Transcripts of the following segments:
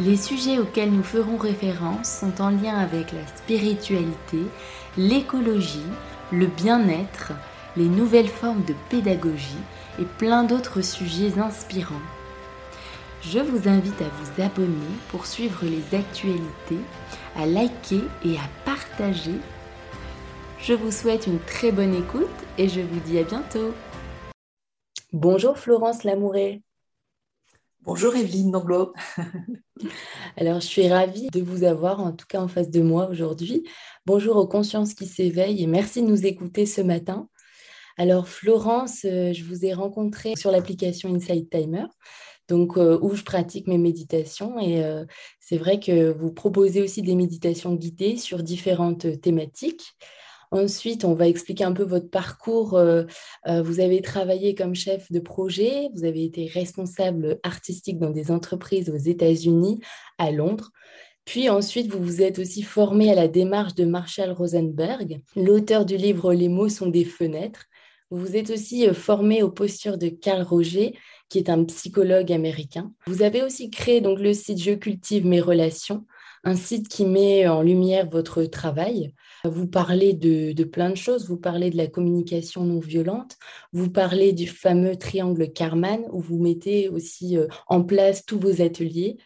Les sujets auxquels nous ferons référence sont en lien avec la spiritualité, l'écologie, le bien-être, les nouvelles formes de pédagogie et plein d'autres sujets inspirants. Je vous invite à vous abonner pour suivre les actualités, à liker et à partager. Je vous souhaite une très bonne écoute et je vous dis à bientôt. Bonjour Florence Lamouré. Bonjour Evelyne Nanglo. Alors, je suis ravie de vous avoir, en tout cas en face de moi aujourd'hui. Bonjour aux consciences qui s'éveillent et merci de nous écouter ce matin. Alors, Florence, euh, je vous ai rencontré sur l'application Inside Timer, donc euh, où je pratique mes méditations. Et euh, c'est vrai que vous proposez aussi des méditations guidées sur différentes thématiques. Ensuite, on va expliquer un peu votre parcours. Euh, euh, vous avez travaillé comme chef de projet, vous avez été responsable artistique dans des entreprises aux États-Unis, à Londres. Puis ensuite, vous vous êtes aussi formé à la démarche de Marshall Rosenberg, l'auteur du livre Les mots sont des fenêtres. Vous vous êtes aussi euh, formé aux postures de Carl Roger, qui est un psychologue américain. Vous avez aussi créé donc le site Je cultive mes relations, un site qui met en lumière votre travail. Vous parlez de, plein de choses, vous parlez de la communication non violente, vous parlez du fameux triangle Karman où vous mettez aussi euh, en place tous vos ateliers.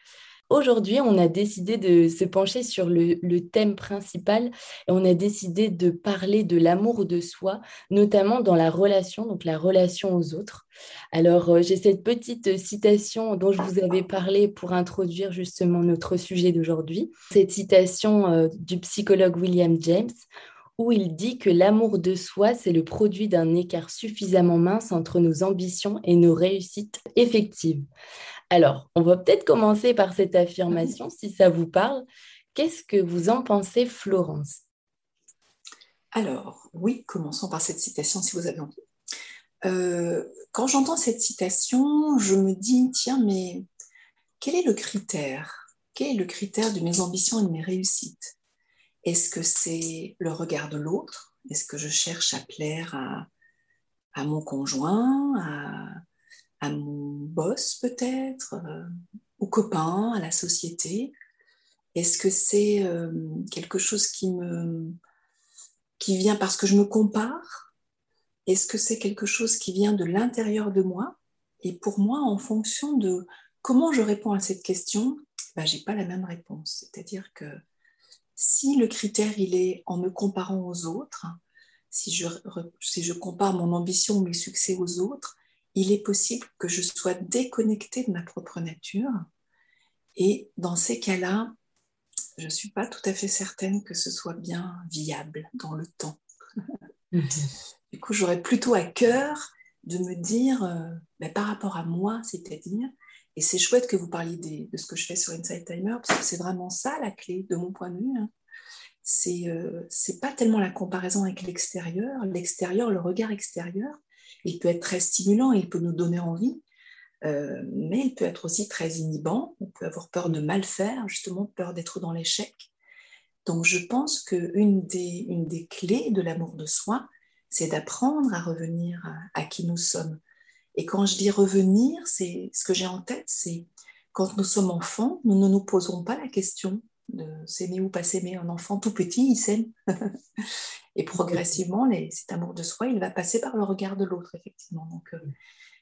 Aujourd'hui, on a décidé de se pencher sur le, thème principal et on a décidé de parler de l'amour de soi, notamment dans la relation, donc la relation aux autres. Alors, euh, j'ai cette petite citation dont je vous avais parlé pour introduire justement notre sujet d'aujourd'hui. Cette citation euh, du psychologue William James, où il dit que l'amour de soi, c'est le produit d'un écart suffisamment mince entre nos ambitions et nos réussites effectives. Alors, on va peut-être commencer par cette affirmation, si ça vous parle. Qu'est-ce que vous en pensez, Florence? Alors, oui, commençons par cette citation, si vous avez envie. Euh, quand j'entends cette citation, je me dis, tiens, mais quel est le critère? Quel est le critère de mes ambitions et de mes réussites? Est-ce que c'est le regard de l'autre? Est-ce que je cherche à plaire à, à mon conjoint, à, à mon boss peut-être, euh, aux copains, à la société. Est-ce que c'est euh, quelque chose qui me qui vient parce que je me compare? Est-ce que c'est quelque chose qui vient de l'intérieur de moi? Et pour moi, en fonction de comment je réponds à cette question, ben, je n'ai pas la même réponse. C'est-à-dire que si le critère il est en me comparant aux autres, si je, si je compare mon ambition ou mes succès aux autres, il est possible que je sois déconnectée de ma propre nature. Et dans ces cas-là, je ne suis pas tout à fait certaine que ce soit bien viable dans le temps. du coup, j'aurais plutôt à cœur de me dire, euh, ben, par rapport à moi, c'est-à-dire, et c'est chouette que vous parliez de ce que je fais sur Inside Timer, parce que c'est vraiment ça la clé de mon point de vue. Hein. C'est, euh, pas tellement la comparaison avec l'extérieur, l'extérieur, le regard extérieur, il peut être très stimulant, il peut nous donner envie, euh, mais il peut être aussi très inhibant. On peut avoir peur de mal faire, justement peur d'être dans l'échec. Donc je pense qu'une des, une des clés de l'amour de soi, c'est d'apprendre à revenir à, qui nous sommes. Et quand je dis revenir, c'est ce que j'ai en tête, c'est quand nous sommes enfants, nous ne nous posons pas la question de s'aimer ou pas s'aimer. Un enfant tout petit, il s'aime. Et progressivement, cet amour de soi, il va passer par le regard de l'autre, effectivement. Donc, euh,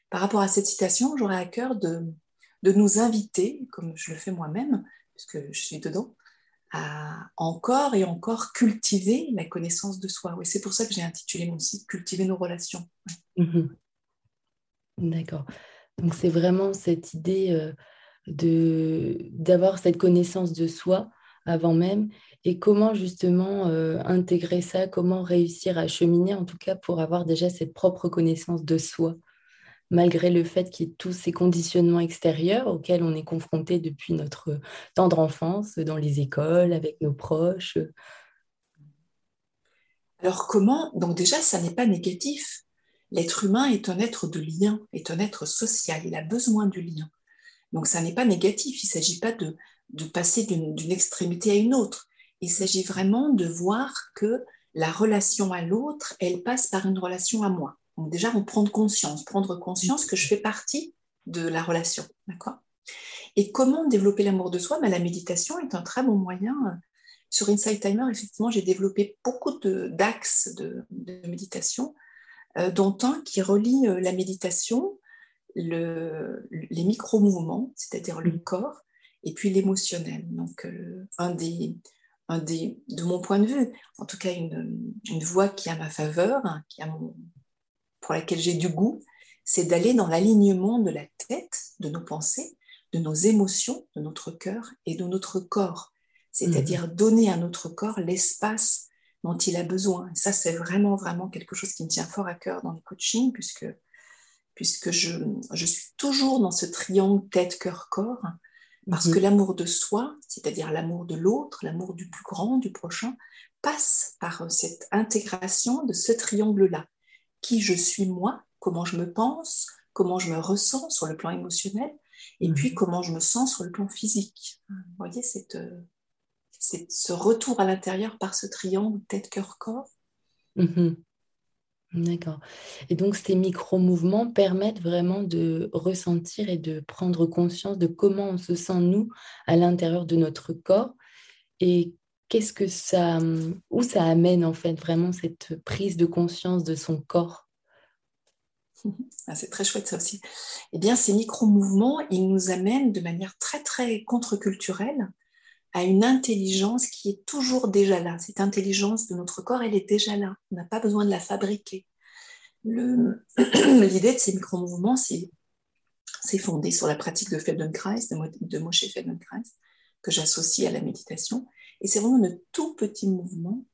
par rapport à cette citation, j'aurais à cœur de, de nous inviter, comme je le fais moi-même, puisque je suis dedans, à encore et encore cultiver la connaissance de soi. Oui, c'est pour ça que j'ai intitulé mon site Cultiver nos relations. Mhm. D'accord. Donc c'est vraiment cette idée euh, d'avoir cette connaissance de soi avant même et comment justement euh, intégrer ça, comment réussir à cheminer en tout cas pour avoir déjà cette propre connaissance de soi. malgré le fait qu'il y ait tous ces conditionnements extérieurs auxquels on est confronté depuis notre tendre enfance, dans les écoles, avec nos proches. Alors comment Donc déjà, ça n'est pas négatif. L'être humain est un être de lien, est un être social, il a besoin du lien. Donc ça n'est pas négatif, il ne s'agit pas de, de passer d'une extrémité à une autre. Il s'agit vraiment de voir que la relation à l'autre, elle passe par une relation à moi. Donc déjà, on prendre conscience, prendre conscience que je fais partie de la relation, d'accord? Et comment développer l'amour de soi? Ben, La méditation est un très bon moyen. Sur Inside Timer, effectivement, j'ai développé beaucoup d'axes de, méditation, euh, dont un qui relie euh, la méditation, le, les micro-mouvements, c'est-à-dire le corps, et puis l'émotionnel. Donc, euh, un des, un des, de mon point de vue, en tout cas une, une voie qui a ma faveur, hein, qui a mon, pour laquelle j'ai du goût, c'est d'aller dans l'alignement de la tête, de nos pensées, de nos émotions, de notre cœur et de notre corps. C'est-à-dire mmh. donner à notre corps l'espace dont il a besoin. Et ça, c'est vraiment, vraiment quelque chose qui me tient fort à cœur dans le coaching, puisque, puisque je, je suis toujours dans ce triangle tête, cœur, corps, parce mmh. que l'amour de soi, c'est-à-dire l'amour de l'autre, l'amour du plus grand, du prochain, passe par cette intégration de ce triangle-là qui je suis moi, comment je me pense, comment je me ressens sur le plan émotionnel, et puis mhm. comment je me sens sur le plan physique. Vous voyez, c'est ce retour à l'intérieur par ce triangle tête, cœur, corps. Mhm. D'accord. Et donc ces micro-mouvements permettent vraiment de ressentir et de prendre conscience de comment on se sent, nous, à l'intérieur de notre corps et qu'est-ce que ça, où ça amène en fait vraiment cette prise de conscience de son corps? Ah, C'est très chouette ça aussi. Eh bien, ces micro-mouvements, ils nous amènent de manière très très contre-culturelle à une intelligence qui est toujours déjà là. Cette intelligence de notre corps, elle est déjà là. On n'a pas besoin de la fabriquer. L'idée de ces micro-mouvements, c'est fondé sur la pratique de Feldenkrais, de, de Moshe Feldenkrais, que j'associe à la méditation. Et c'est vraiment de tout petits mouvements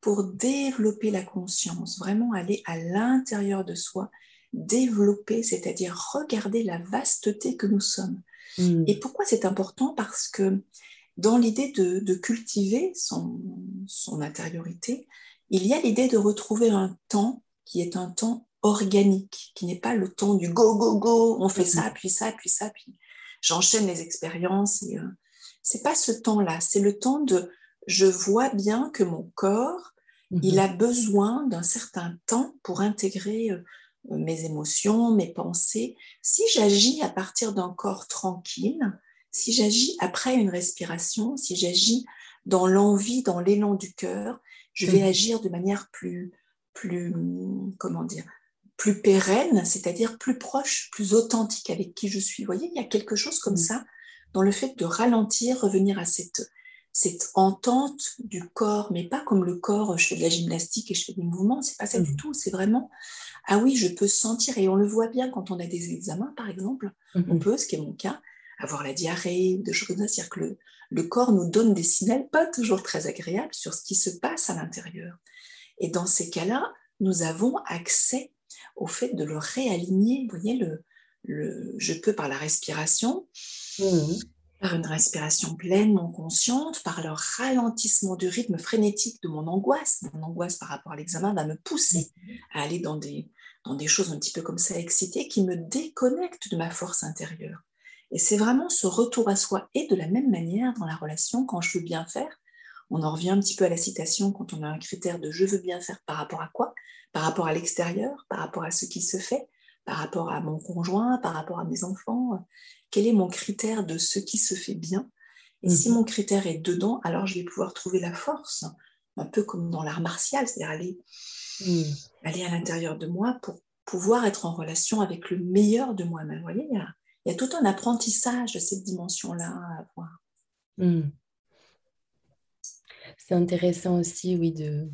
pour développer la conscience, vraiment aller à l'intérieur de soi, développer, c'est-à-dire regarder la vasteté que nous sommes. Hmm. Et pourquoi c'est important? Parce que dans l'idée de, cultiver son, son intériorité, il y a l'idée de retrouver un temps qui est un temps organique, qui n'est pas le temps du go, go, go, on fait ça, puis ça, puis ça, puis j'enchaîne les expériences et, euh, c'est pas ce temps-là, c'est le temps de je vois bien que mon corps, il mhm. a besoin d'un certain temps pour intégrer euh, mes émotions, mes pensées. Si j'agis à partir d'un corps tranquille, si j'agis après une respiration, si j'agis dans l'envie, dans l'élan du cœur, je vais mhm. agir de manière plus, plus, comment dire, plus pérenne, c'est-à-dire plus proche, plus authentique avec qui je suis. Vous voyez, il y a quelque chose comme mhm. ça dans le fait de ralentir, revenir à cette, cette entente du corps, mais pas comme le corps, je fais de la gymnastique et je fais des mouvements, c'est pas ça du mmh. tout, c'est vraiment, ah oui, je peux sentir, et on le voit bien quand on a des examens, par exemple, on peut, ce qui est mon cas, avoir la diarrhée, de choses comme ça, c'est-à-dire que le, le, corps nous donne des signaux pas toujours très agréables sur ce qui se passe à l'intérieur. Et dans ces cas-là, nous avons accès au fait de le réaligner, vous voyez, le, le, je peux par la respiration, Mmh. par une respiration pleinement consciente, par le ralentissement du rythme frénétique de mon angoisse. Mon angoisse par rapport à l'examen va me pousser à aller dans des, dans des choses un petit peu comme ça excitées qui me déconnectent de ma force intérieure. Et c'est vraiment ce retour à soi. Et de la même manière, dans la relation, quand je veux bien faire, on en revient un petit peu à la citation quand on a un critère de je veux bien faire par rapport à quoi? Par rapport à l'extérieur, par rapport à ce qui se fait, par rapport à mon conjoint, par rapport à mes enfants quel est mon critère de ce qui se fait bien? Et si mhm. mon critère est dedans, alors je vais pouvoir trouver la force, un peu comme dans l'art martial, c'est-à-dire aller, mhm. aller à l'intérieur de moi pour pouvoir être en relation avec le meilleur de moi-même. Vous voyez, il y, a, tout un apprentissage de cette dimension-là à avoir. Mhm. C'est intéressant aussi, oui, de,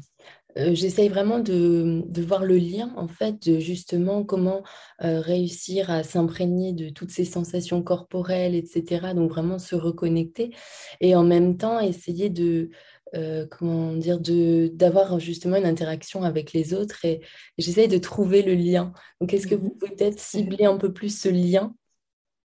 euh, j'essaye vraiment de, voir le lien, en fait, de justement comment euh, réussir à s'imprégner de toutes ces sensations corporelles, etc. Donc vraiment se reconnecter et en même temps essayer de euh, comment dire, d'avoir justement une interaction avec les autres et, j'essaye de trouver le lien. Donc, est-ce que vous mhm. pouvez peut-être cibler un peu plus ce lien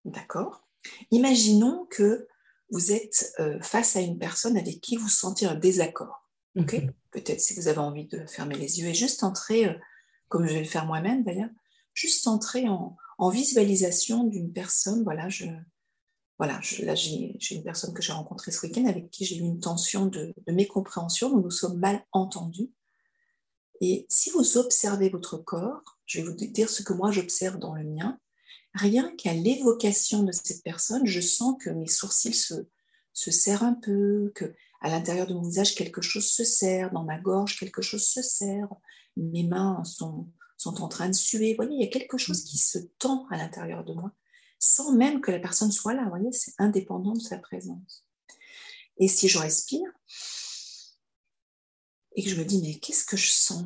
D'accord. Imaginons que vous êtes euh, face à une personne avec qui vous sentez un désaccord. Mhm. Peut-être si vous avez envie de fermer les yeux et juste entrer, euh, comme je vais le faire moi-même d'ailleurs, juste entrer en, en visualisation d'une personne. Voilà, je, voilà, là j'ai une personne que j'ai rencontrée ce week-end avec qui j'ai eu une tension de, mécompréhension, nous nous sommes mal entendus. Et si vous observez votre corps, je vais vous dire ce que moi j'observe dans le mien, rien qu'à l'évocation de cette personne, je sens que mes sourcils se, se serrent un peu, que à l'intérieur de mon visage quelque chose se serre, dans ma gorge quelque chose se serre, mes mains sont, sont en train de suer. Vous voyez, il y a quelque chose qui se tend à l'intérieur de moi sans même que la personne soit là. Vous voyez, c'est indépendant de sa présence. Et si je respire et que je me dis, mais qu'est-ce que je sens?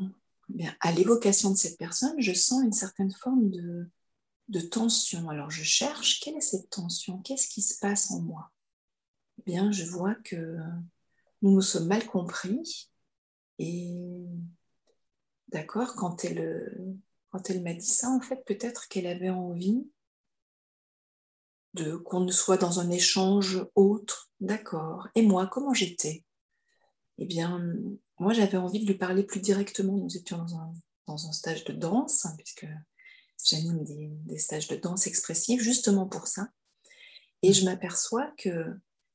Eh bien, À l'évocation de cette personne, je sens une certaine forme de, de tension. Alors je cherche, quelle est cette tension? Qu'est-ce qui se passe en moi? Eh bien, je vois que nous nous sommes mal compris. Et d'accord, quand elle, quand elle m'a dit ça, en fait, peut-être qu'elle avait envie de qu'on ne soit dans un échange autre. D'accord. Et moi, comment j'étais? Eh bien, moi, j'avais envie de lui parler plus directement. Nous étions dans un, dans un stage de danse, hein, puisque j'anime des, des, stages de danse expressive justement pour ça. Et je m'aperçois que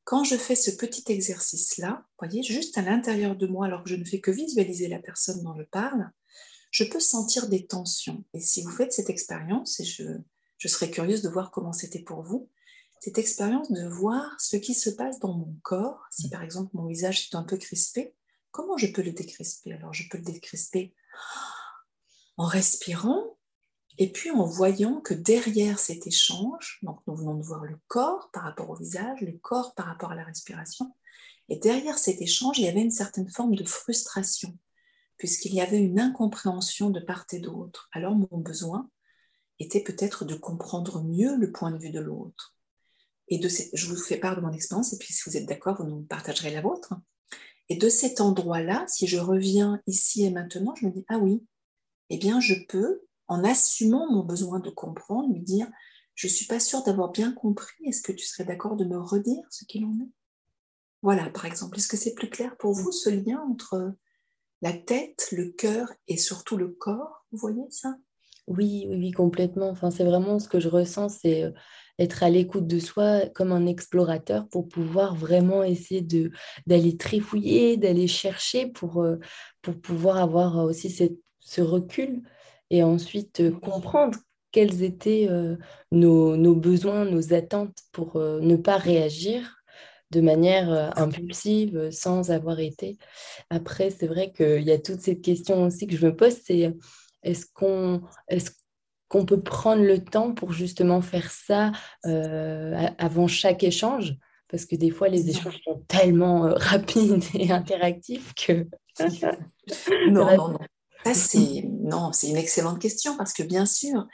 quand je fais ce petit exercice-là, voyez, juste à l'intérieur de moi, alors que je ne fais que visualiser la personne dont je parle, je peux sentir des tensions. Et si vous faites cette expérience, et je, je serais curieuse de voir comment c'était pour vous. Cette expérience de voir ce qui se passe dans mon corps, si par exemple mon visage est un peu crispé, comment je peux le décrisper? Alors je peux le décrisper en respirant et puis en voyant que derrière cet échange, donc nous venons de voir le corps par rapport au visage, le corps par rapport à la respiration, et derrière cet échange, il y avait une certaine forme de frustration, puisqu'il y avait une incompréhension de part et d'autre. Alors mon besoin, était peut-être de comprendre mieux le point de vue de l'autre. Et je vous fais part de mon expérience, et puis si vous êtes d'accord, vous nous partagerez la vôtre. Et de cet endroit-là, si je reviens ici et maintenant, je me dis, ah oui, eh bien, je peux, en assumant mon besoin de comprendre, lui dire, je ne suis pas sûre d'avoir bien compris, est-ce que tu serais d'accord de me redire ce qu'il en est? Voilà, par exemple, est-ce que c'est plus clair pour vous ce lien entre la tête, le cœur et surtout le corps Vous voyez ça? Oui, oui, complètement. Enfin, c'est vraiment ce que je ressens, c'est euh, être à l'écoute de soi comme un explorateur pour pouvoir vraiment essayer d'aller trifouiller, d'aller chercher pour, euh, pour pouvoir avoir aussi ce recul et ensuite comprendre quels étaient nos, nos, besoins, nos attentes pour ne pas réagir de manière impulsive sans avoir été. Après, c'est vrai qu'il y a toute cette question aussi que je me pose, c'est est-ce qu'on est qu'on peut prendre le temps pour justement faire ça euh, avant chaque échange? Parce que des fois, les échanges sont tellement euh, rapides et interactifs que... non, non, non. C'est, non, c'est une excellente question parce que bien sûr,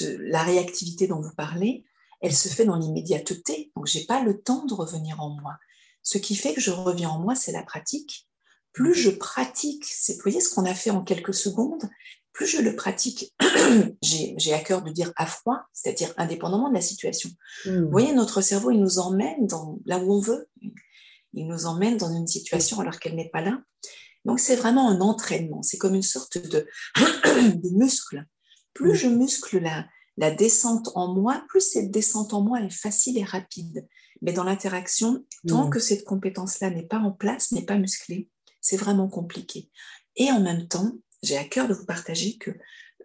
la réactivité dont vous parlez, elle se fait dans l'immédiateté. Donc, je n'ai pas le temps de revenir en moi. Ce qui fait que je reviens en moi, c'est la pratique. Plus je pratique, c'est, vous voyez ce qu'on a fait en quelques secondes, plus je le pratique, j'ai à cœur de dire à froid, c'est-à-dire indépendamment de la situation. Vous voyez, notre cerveau, il nous emmène dans, là où on veut. Il nous emmène dans une situation alors qu'elle n'est pas là. Donc, c'est vraiment un entraînement. C'est comme une sorte de, de muscle. Plus je muscle la, la descente en moi, plus cette descente en moi est facile et rapide. Mais dans l'interaction, tant que cette compétence-là n'est pas en place, n'est pas musclée, c'est vraiment compliqué. Et en même temps, j'ai à cœur de vous partager que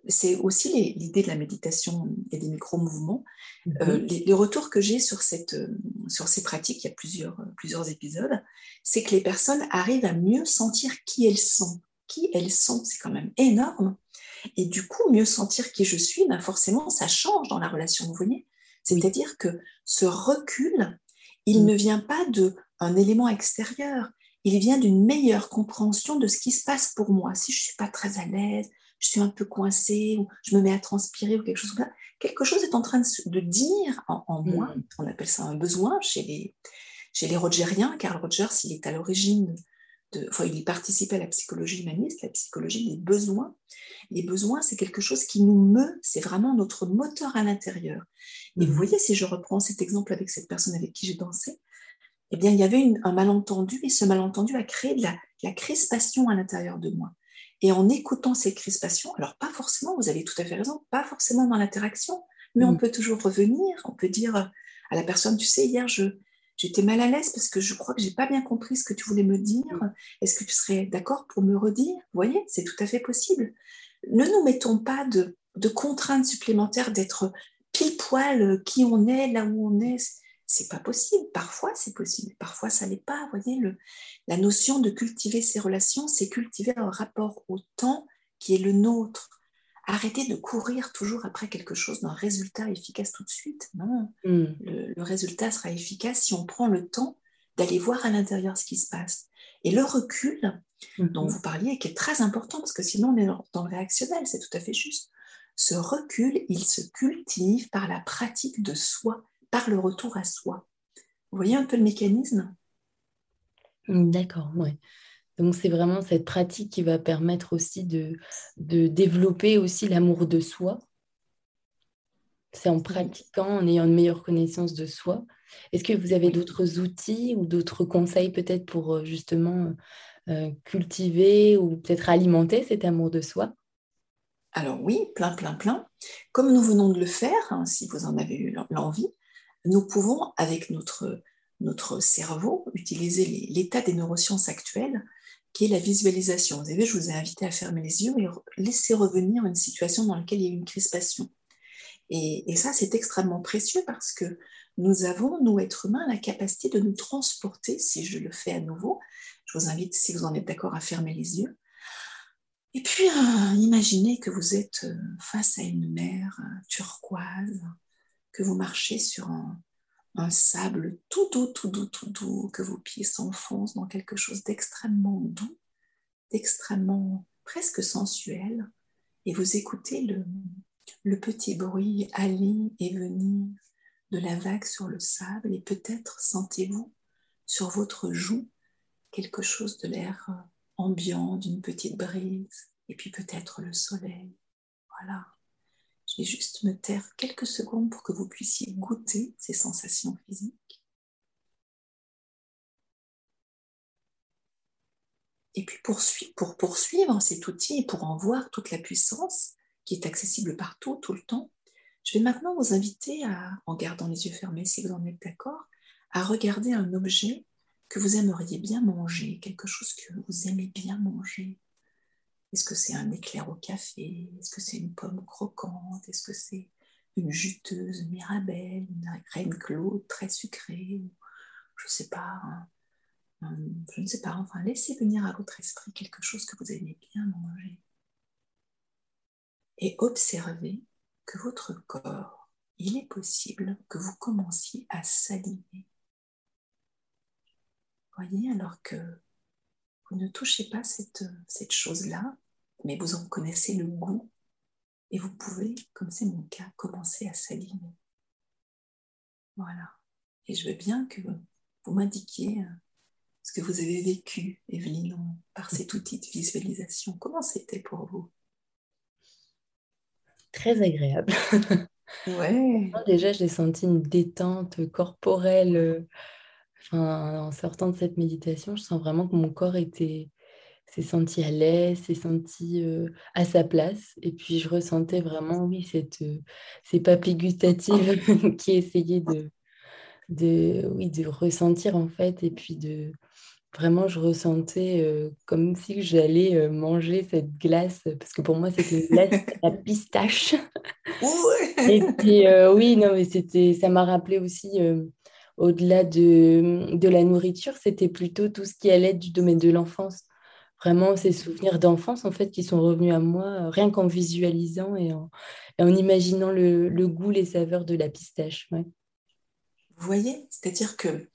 c'est aussi l'idée de la méditation et des micro-mouvements. Mhm. Euh, les, retours que j'ai sur, cette, euh, sur ces pratiques, il y a plusieurs, plusieurs épisodes, c'est que les personnes arrivent à mieux sentir qui elles sont. Qui elles sont, c'est quand même énorme. Et du coup, mieux sentir qui je suis, ben forcément, ça change dans la relation, vous voyez C'est-à-dire que ce recul, il mhm. ne vient pas d'un élément extérieur, il vient d'une meilleure compréhension de ce qui se passe pour moi. Si je ne suis pas très à l'aise, je suis un peu coincée, ou je me mets à transpirer, ou quelque chose comme ça, quelque chose est en train de, dire en, moi, on appelle ça un besoin chez les, chez les Rogeriens, Carl Rogers, il est à l'origine enfin, il participait à la psychologie humaniste, la psychologie des besoins. Les besoins, c'est quelque chose qui nous meut, c'est vraiment notre moteur à l'intérieur. Et vous mhm. voyez, si je reprends cet exemple avec cette personne avec qui j'ai dansé, eh bien, il y avait un malentendu et ce malentendu a créé de la, la crispation à l'intérieur de moi. Et en écoutant ces crispations, alors pas forcément, vous avez tout à fait raison, pas forcément dans l'interaction, mais on mhm. peut toujours revenir, on peut dire à la personne, tu sais, hier, je, j'étais mal à l'aise parce que je crois que j'ai pas bien compris ce que tu voulais me dire. Est-ce que tu serais d'accord pour me redire? Vous voyez, c'est tout à fait possible. Ne nous mettons pas de, contraintes supplémentaires d'être pile poil qui on est, là où on est. C'est pas possible. Parfois, c'est possible. Parfois, ça n'est pas. Vous voyez, le, la notion de cultiver ses relations, c'est cultiver un rapport au temps qui est le nôtre arrêtez de courir toujours après quelque chose d'un résultat efficace tout de suite. Non, hmm. le, résultat sera efficace si on prend le temps d'aller voir à l'intérieur ce qui se passe. Et le recul dont hmm. vous parliez, qui est très important, parce que sinon on est dans le réactionnel, c'est tout à fait juste. Ce recul, il se cultive par la pratique de soi, par le retour à soi. Vous voyez un peu le mécanisme? Hmm, D'accord, oui. Donc c'est vraiment cette pratique qui va permettre aussi de, de développer aussi l'amour de soi. C'est en pratiquant, en ayant une meilleure connaissance de soi. Est-ce que vous avez d'autres outils ou d'autres conseils peut-être pour euh, justement euh, cultiver ou peut-être alimenter cet amour de soi? Alors oui, plein, plein, plein. Comme nous venons de le faire, hein, si vous en avez eu l'envie, nous pouvons, avec notre, notre cerveau, utiliser l'état des neurosciences actuelles qui est la visualisation. Vous savez, je vous ai invité à fermer les yeux et laisser revenir une situation dans laquelle il y a une crispation. Et, et ça, c'est extrêmement précieux parce que nous avons, nous, êtres humains, la capacité de nous transporter, si je le fais à nouveau. Je vous invite, si vous en êtes d'accord, à fermer les yeux. Et puis, euh, imaginez que vous êtes euh, face à une mer euh, turquoise, que vous marchez sur un, sable tout doux, tout doux, tout doux, que vos pieds s'enfoncent dans quelque chose d'extrêmement doux, d'extrêmement presque sensuel, et vous écoutez le, le petit bruit aller et venir de la vague sur le sable, et peut-être sentez-vous sur votre joue quelque chose de l'air ambiant, d'une petite brise, et puis peut-être le soleil. Voilà. Je vais juste me taire quelques secondes pour que vous puissiez goûter ces sensations physiques. Et puis pour, pour poursuivre cet outil et pour en voir toute la puissance qui est accessible partout, tout le temps, je vais maintenant vous inviter à, en gardant les yeux fermés si vous en êtes d'accord, à regarder un objet que vous aimeriez bien manger, quelque chose que vous aimez bien manger, est-ce que c'est un éclair au café? Est-ce que c'est une pomme croquante? Est-ce que c'est une juteuse mirabelle, une reine Claude très sucrée Je ne sais pas. je ne sais pas. Enfin, laissez venir à votre esprit quelque chose que vous aimez bien manger. Et observez que votre corps, il est possible que vous commenciez à saliver. Voyez, alors que vous ne touchez pas cette, cette chose-là, mais vous en connaissez le goût et vous pouvez, comme c'est mon cas, commencer à s'aligner. Voilà. Et je veux bien que vous m'indiquiez euh, ce que vous avez vécu, Evelyne, par cet outil de visualisation. Comment c'était pour vous? Très agréable. Ouais. Déjà, j'ai senti une détente corporelle. Euh, enfin, en sortant de cette méditation, je sens vraiment que mon corps était s'est senti à l'aise, s'est senti euh, à sa place. Et puis je ressentais vraiment, oui, cette, euh, ces papilles gustatives qui essayaient de, de, oui, de ressentir en fait. Et puis de vraiment, je ressentais euh, comme si j'allais manger cette glace, parce que pour moi, c'était une glace à pistache. et puis oui, non, mais c'était, ça m'a rappelé aussi au-delà de, de, la nourriture, c'était plutôt tout ce qui allait du domaine de l'enfance vraiment ces souvenirs d'enfance en fait qui sont revenus à moi euh, rien qu'en visualisant et en, imaginant le, goût, les saveurs de la pistache. Vous voyez, c'est-à-dire que,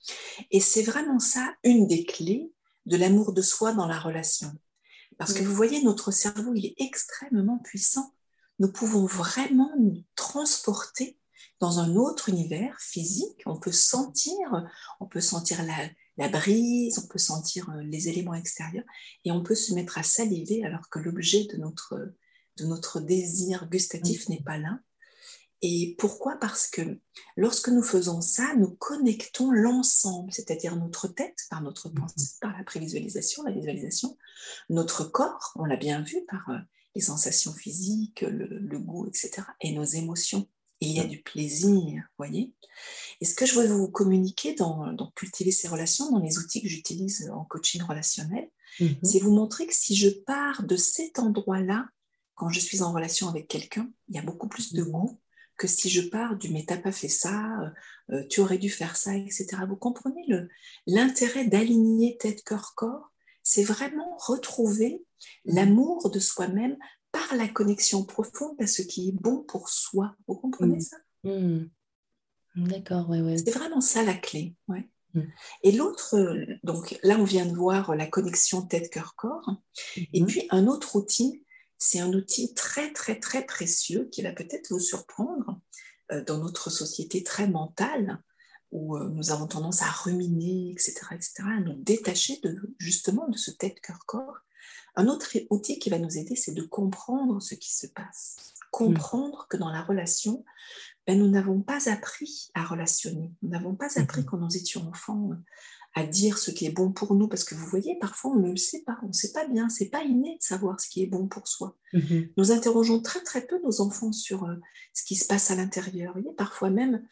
et c'est vraiment ça une des clés de l'amour de soi dans la relation. Parce que vous voyez, notre cerveau, il est extrêmement puissant. Nous pouvons vraiment nous transporter dans un autre univers physique. On peut sentir, on peut sentir la, la brise, on peut sentir les éléments extérieurs et on peut se mettre à saliver alors que l'objet de notre, de notre désir gustatif n'est pas là. Et pourquoi? Parce que lorsque nous faisons ça, nous connectons l'ensemble, c'est-à-dire notre tête par notre pensée, par la prévisualisation, la visualisation, notre corps, on l'a bien vu par les sensations physiques, le, goût, etc., et nos émotions. Il y a du plaisir, voyez. Et ce que je veux vous communiquer dans, cultiver ces relations, dans les outils que j'utilise en coaching relationnel, mhm. c'est vous montrer que si je pars de cet endroit-là, quand je suis en relation avec quelqu'un, il y a beaucoup plus de goût que si je pars du mais t'as pas fait ça, euh, euh, tu aurais dû faire ça, etc. Vous comprenez l'intérêt d'aligner tête, cœur, corps? C'est vraiment retrouver l'amour de soi-même par la connexion profonde à ce qui est bon pour soi. Vous comprenez mm. ça? Mm. D'accord, ouais, ouais. C'est vraiment ça la clé. Ouais. Mm. Et l'autre, donc là, on vient de voir la connexion tête-cœur-corps. Et mm-hmm. puis, un autre outil, c'est un outil très, très, très précieux qui va peut-être vous surprendre euh, dans notre société très mentale où euh, nous avons tendance à ruminer, etc., etc., à nous détacher de, justement de ce tête-cœur-corps. Un autre outil qui va nous aider, c'est de comprendre ce qui se passe. Comprendre que dans la relation, ben, nous n'avons pas appris à relationner. Nous n'avons pas appris mhm. quand nous étions enfants à dire ce qui est bon pour nous, parce que vous voyez, parfois on ne le sait pas, on ne sait pas bien, c'est pas inné de savoir ce qui est bon pour soi. Mhm. Nous interrogeons très très peu nos enfants sur euh, ce qui se passe à l'intérieur. Parfois même,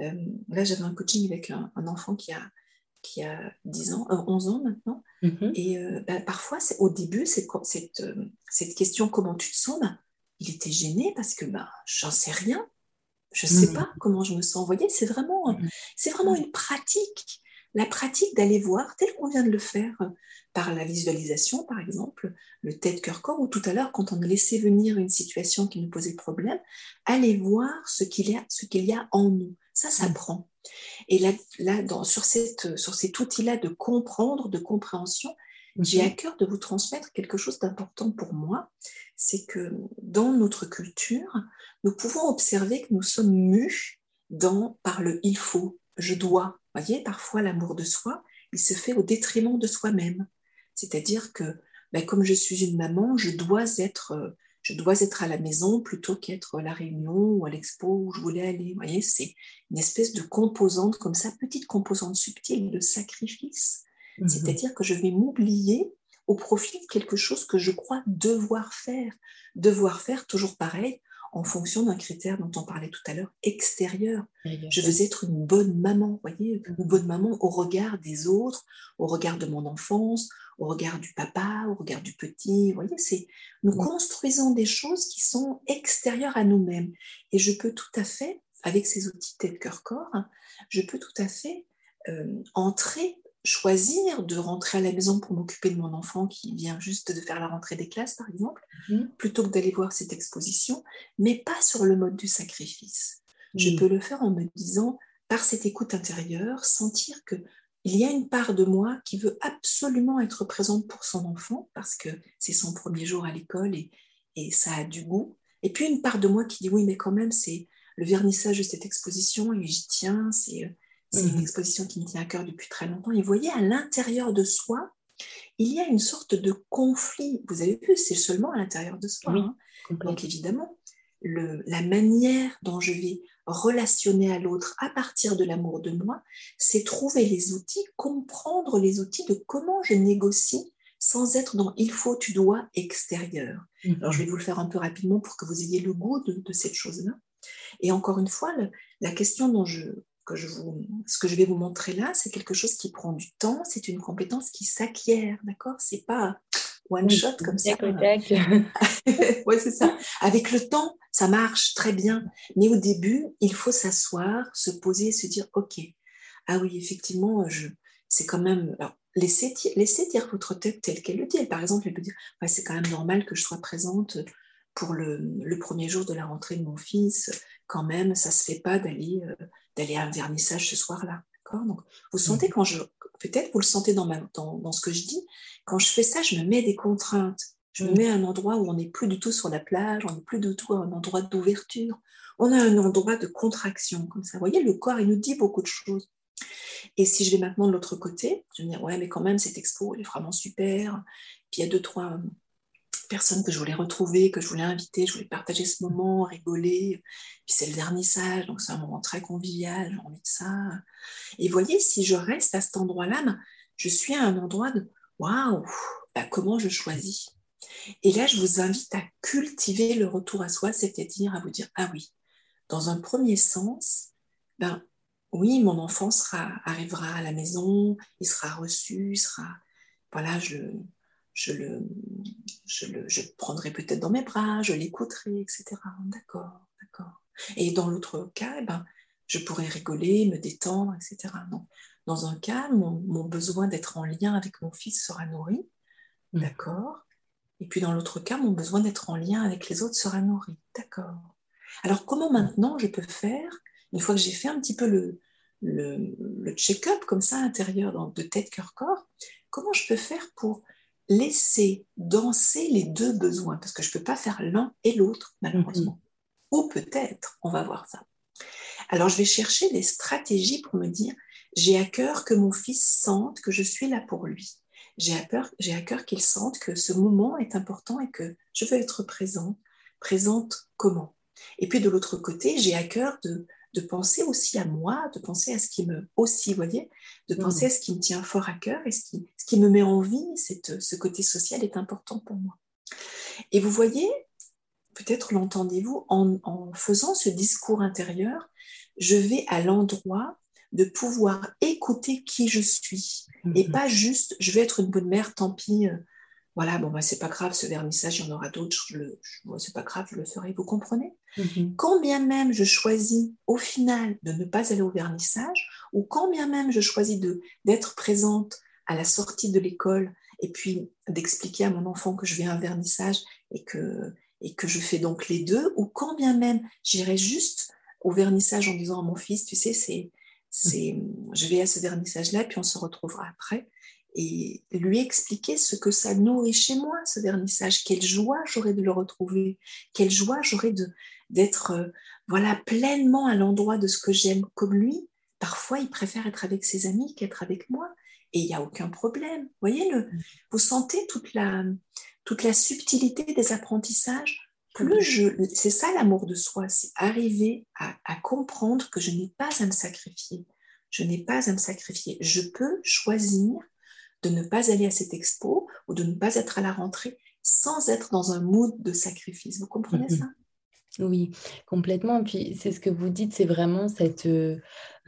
euh, là j'avais un coaching avec un enfant qui a qui a 10 ans, 11 euh, ans maintenant. Mhm. Et euh, bah, parfois, au début, cette, cette, euh, cette, question comment tu te sens, bah, il était gêné parce que bah, j'en sais rien. Je ne sais mhm. pas comment je me sens. Vous voyez, c'est vraiment, mhm. c'est vraiment une pratique. La pratique d'aller voir, tel qu'on vient de le faire par la visualisation, par exemple, le tête-cœur-corps, ou tout à l'heure, quand on a laissé venir une situation qui nous posait problème, aller voir ce qu'il y, a, ce qu'il y a en nous. Ça, ça prend. Et là, là dans, sur, cette, sur cet outil-là de comprendre, de compréhension, j'ai à cœur de vous transmettre quelque chose d'important pour moi. C'est que dans notre culture, nous pouvons observer que nous sommes mus dans, par le il faut, je dois. Vous voyez, parfois l'amour de soi, il se fait au détriment de soi-même. C'est-à-dire que, ben, comme je suis une maman, je dois être je dois être à la maison plutôt qu'être à la réunion ou à l'expo où je voulais aller. Vous voyez, c'est une espèce de composante comme ça, petite composante subtile de sacrifice. Mhm. C'est-à-dire que je vais m'oublier au profit de quelque chose que je crois devoir faire. Devoir faire, toujours pareil, en fonction d'un critère dont on parlait tout à l'heure, extérieur. Je veux être une bonne maman, voyez, une mhm. bonne maman au regard des autres, au regard de mon enfance, au regard du papa, au regard du petit. Vous voyez, c'est nous construisons des choses qui sont extérieures à nous-mêmes. Et je peux tout à fait, avec ces outils tête cœur corps, je peux tout à fait euh, entrer, choisir de rentrer à la maison pour m'occuper de mon enfant qui vient juste de faire la rentrée des classes, par exemple, mhm. plutôt que d'aller voir cette exposition, mais pas sur le mode du sacrifice. Je peux le faire en me disant, par cette écoute intérieure, sentir que il y a une part de moi qui veut absolument être présente pour son enfant parce que c'est son premier jour à l'école et, ça a du goût. Et puis une part de moi qui dit oui, mais quand même, c'est le vernissage de cette exposition et j'y tiens, c'est une mhm. exposition qui me tient à cœur depuis très longtemps. Et vous voyez, à l'intérieur de soi, il y a une sorte de conflit. Vous avez vu, c'est seulement à l'intérieur de soi. Hein. Donc évidemment, la manière dont je vais relationner à l'autre à partir de l'amour de moi, c'est trouver les outils, comprendre les outils de comment je négocie sans être dans il faut, tu dois extérieur. Mhm. Alors je vais vous le faire un peu rapidement pour que vous ayez le goût de, cette chose-là. Et encore une fois, la question dont je, que je vous, ce que je vais vous montrer là, c'est quelque chose qui prend du temps, c'est une compétence qui s'acquiert, d'accord? C'est pas one shot comme ça. oui, c'est ça. Avec le temps, ça marche très bien. Mais au début, il faut s'asseoir, se poser et se dire, OK, ah oui, effectivement, je, c'est quand même... Alors, laissez, laissez dire votre tête telle qu'elle le dit. Par exemple, elle peut dire, c'est quand même normal que je sois présente pour le, le, premier jour de la rentrée de mon fils. Quand même, ça se fait pas d'aller euh, d'aller à un vernissage ce soir-là. Donc, vous sentez mmh. quand je, peut-être vous le sentez dans, ma, dans, dans, ce que je dis, quand je fais ça, je me mets des contraintes. Je me mm. mets à un endroit où on n'est plus du tout sur la plage, on n'est plus du tout à un endroit d'ouverture. On a un endroit de contraction, comme ça. Vous voyez, le corps, il nous dit beaucoup de choses. Et si je vais maintenant de l'autre côté, je vais me dire, ouais, mais quand même, cette expo, elle est vraiment super. Puis il y a deux, trois personnes que je voulais retrouver, que je voulais inviter, je voulais partager ce moment, rigoler. Puis c'est le vernissage, donc c'est un moment très convivial, j'ai envie de ça. Et voyez, si je reste à cet endroit-là, ben, je suis à un endroit de waouh, ben, comment je choisis? Et là, je vous invite à cultiver le retour à soi, c'est-à-dire à vous dire ah oui, dans un premier sens, ben oui, mon enfant sera, arrivera à la maison, il sera reçu, il sera voilà, je, je le, je le, je prendrai peut-être dans mes bras, je l'écouterai, etc. D'accord, d'accord. Et dans l'autre cas, eh ben, je pourrais rigoler, me détendre, etc. Non. Dans un cas, mon, mon besoin d'être en lien avec mon fils sera nourri, mm. d'accord. Et puis dans l'autre cas, mon besoin d'être en lien avec les autres sera nourri, d'accord. Alors comment maintenant je peux faire, une fois que j'ai fait un petit peu le, le, le check-up comme ça intérieur de tête, cœur, corps, comment je peux faire pour laisser danser les deux besoins, parce que je ne peux pas faire l'un et l'autre, malheureusement. Mhm. Ou peut-être, on va voir ça. Alors, je vais chercher des stratégies pour me dire, j'ai à cœur que mon fils sente que je suis là pour lui. J'ai à cœur, j'ai à cœur qu'il sente que ce moment est important et que je veux être présente. Présente comment? Et puis de l'autre côté, j'ai à cœur de de penser aussi à moi, de penser à ce qui me aussi, voyez, de penser à ce qui me tient fort à cœur et ce qui, ce qui me met en vie, ce côté social est important pour moi. Et vous voyez, peut-être l'entendez-vous, en, faisant ce discours intérieur, je vais à l'endroit de pouvoir écouter qui je suis et mhm. pas juste je vais être une bonne mère, tant pis, euh, voilà, bon, bah, c'est pas grave, ce vernissage, il y en aura d'autres, je le, c'est pas grave, je le ferai, vous comprenez? Mhm. Quand bien même je choisis au final de ne pas aller au vernissage, ou quand bien même je choisis de, d'être présente à la sortie de l'école et puis d'expliquer à mon enfant que je vais à un vernissage et que, et que je fais donc les deux, ou quand bien même j'irai juste au vernissage en disant à mon fils, tu sais, c'est, c'est, je vais à ce vernissage-là, puis on se retrouvera après et lui expliquer ce que ça nourrit chez moi, ce vernissage. Quelle joie j'aurais de le retrouver, quelle joie j'aurais d'être euh, voilà pleinement à l'endroit de ce que j'aime comme lui. Parfois, il préfère être avec ses amis qu'être avec moi, et il n'y a aucun problème. Voyez le, vous sentez toute la toute la subtilité des apprentissages. Plus je, c'est ça l'amour de soi, c'est arriver à, à comprendre que je n'ai pas à me sacrifier. Je n'ai pas à me sacrifier. Je peux choisir de ne pas aller à cette expo ou de ne pas être à la rentrée sans être dans un mood de sacrifice. Vous comprenez ça? Oui, complètement. Puis c'est ce que vous dites, c'est vraiment cette, euh,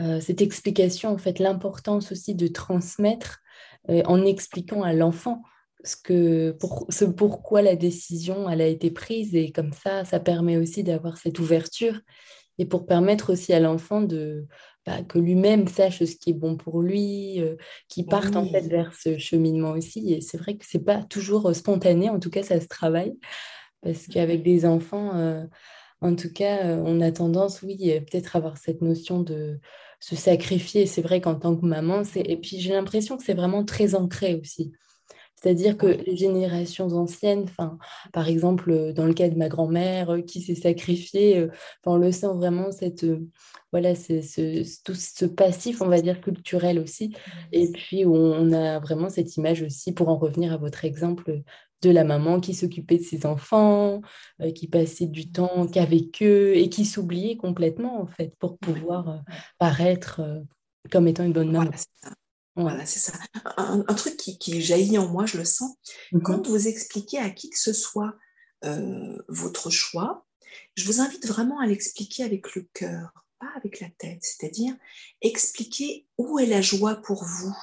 euh, cette explication, en fait, l'importance aussi de transmettre euh, en expliquant à l'enfant ce, que, pour, ce pourquoi la décision elle a été prise. Et comme ça, ça permet aussi d'avoir cette ouverture et pour permettre aussi à l'enfant de, bah, que lui-même sache ce qui est bon pour lui, euh, qu'il parte en fait vers ce cheminement aussi. Et c'est vrai que c'est pas toujours euh, spontané, en tout cas ça se travaille, parce qu'avec des enfants, euh, en tout cas, on a tendance, oui, peut-être avoir cette notion de se sacrifier. C'est vrai qu'en tant que maman, c'est et puis j'ai l'impression que c'est vraiment très ancré aussi. C'est-à-dire que les générations anciennes, par exemple, dans le cas de ma grand-mère qui s'est sacrifiée, on le sent vraiment cette, voilà, ce, tout ce passif, on va dire, culturel aussi. Et puis, on a vraiment cette image aussi, pour en revenir à votre exemple, de la maman qui s'occupait de ses enfants, euh, qui passait du temps qu'avec eux et qui s'oubliait complètement, en fait, pour pouvoir euh, paraître euh, comme étant une bonne maman. Voilà, c'est ça. Un, truc qui, jaillit en moi, je le sens. Mm-hmm. Quand vous expliquez à qui que ce soit votre choix, je vous invite vraiment à l'expliquer avec le cœur pas avec la tête, c'est-à-dire expliquer où est la joie pour vous,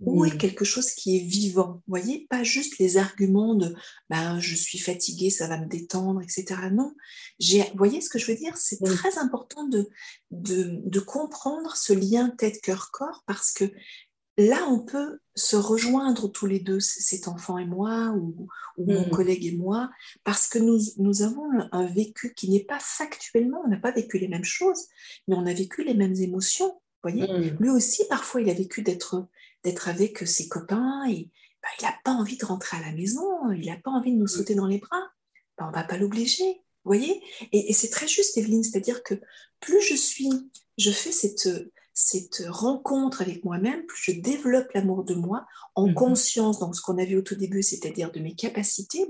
où est quelque chose qui est vivant. Vous voyez, pas juste les arguments de ben, je suis fatiguée, ça va me détendre, etc. Non, vous voyez ce que je veux dire? C'est très important de, de, de, comprendre ce lien tête-cœur-corps parce que là, on peut se rejoindre tous les deux, cet enfant et moi, ou, mon mm. collègue et moi, parce que nous, nous avons un vécu qui n'est pas factuellement, on n'a pas vécu les mêmes choses, mais on a vécu les mêmes émotions. Voyez mm. Lui aussi, parfois, il a vécu d'être avec ses copains, et bah, il n'a pas envie de rentrer à la maison, il n'a pas envie de nous mm. sauter dans les bras. Bah, on ne va pas l'obliger. voyez Et, et c'est très juste, Evelyne, c'est-à-dire que plus je suis, je fais cette cette rencontre avec moi-même, plus je développe l'amour de moi en mhm. conscience, donc ce qu'on a vu au tout début, c'est-à-dire de mes capacités,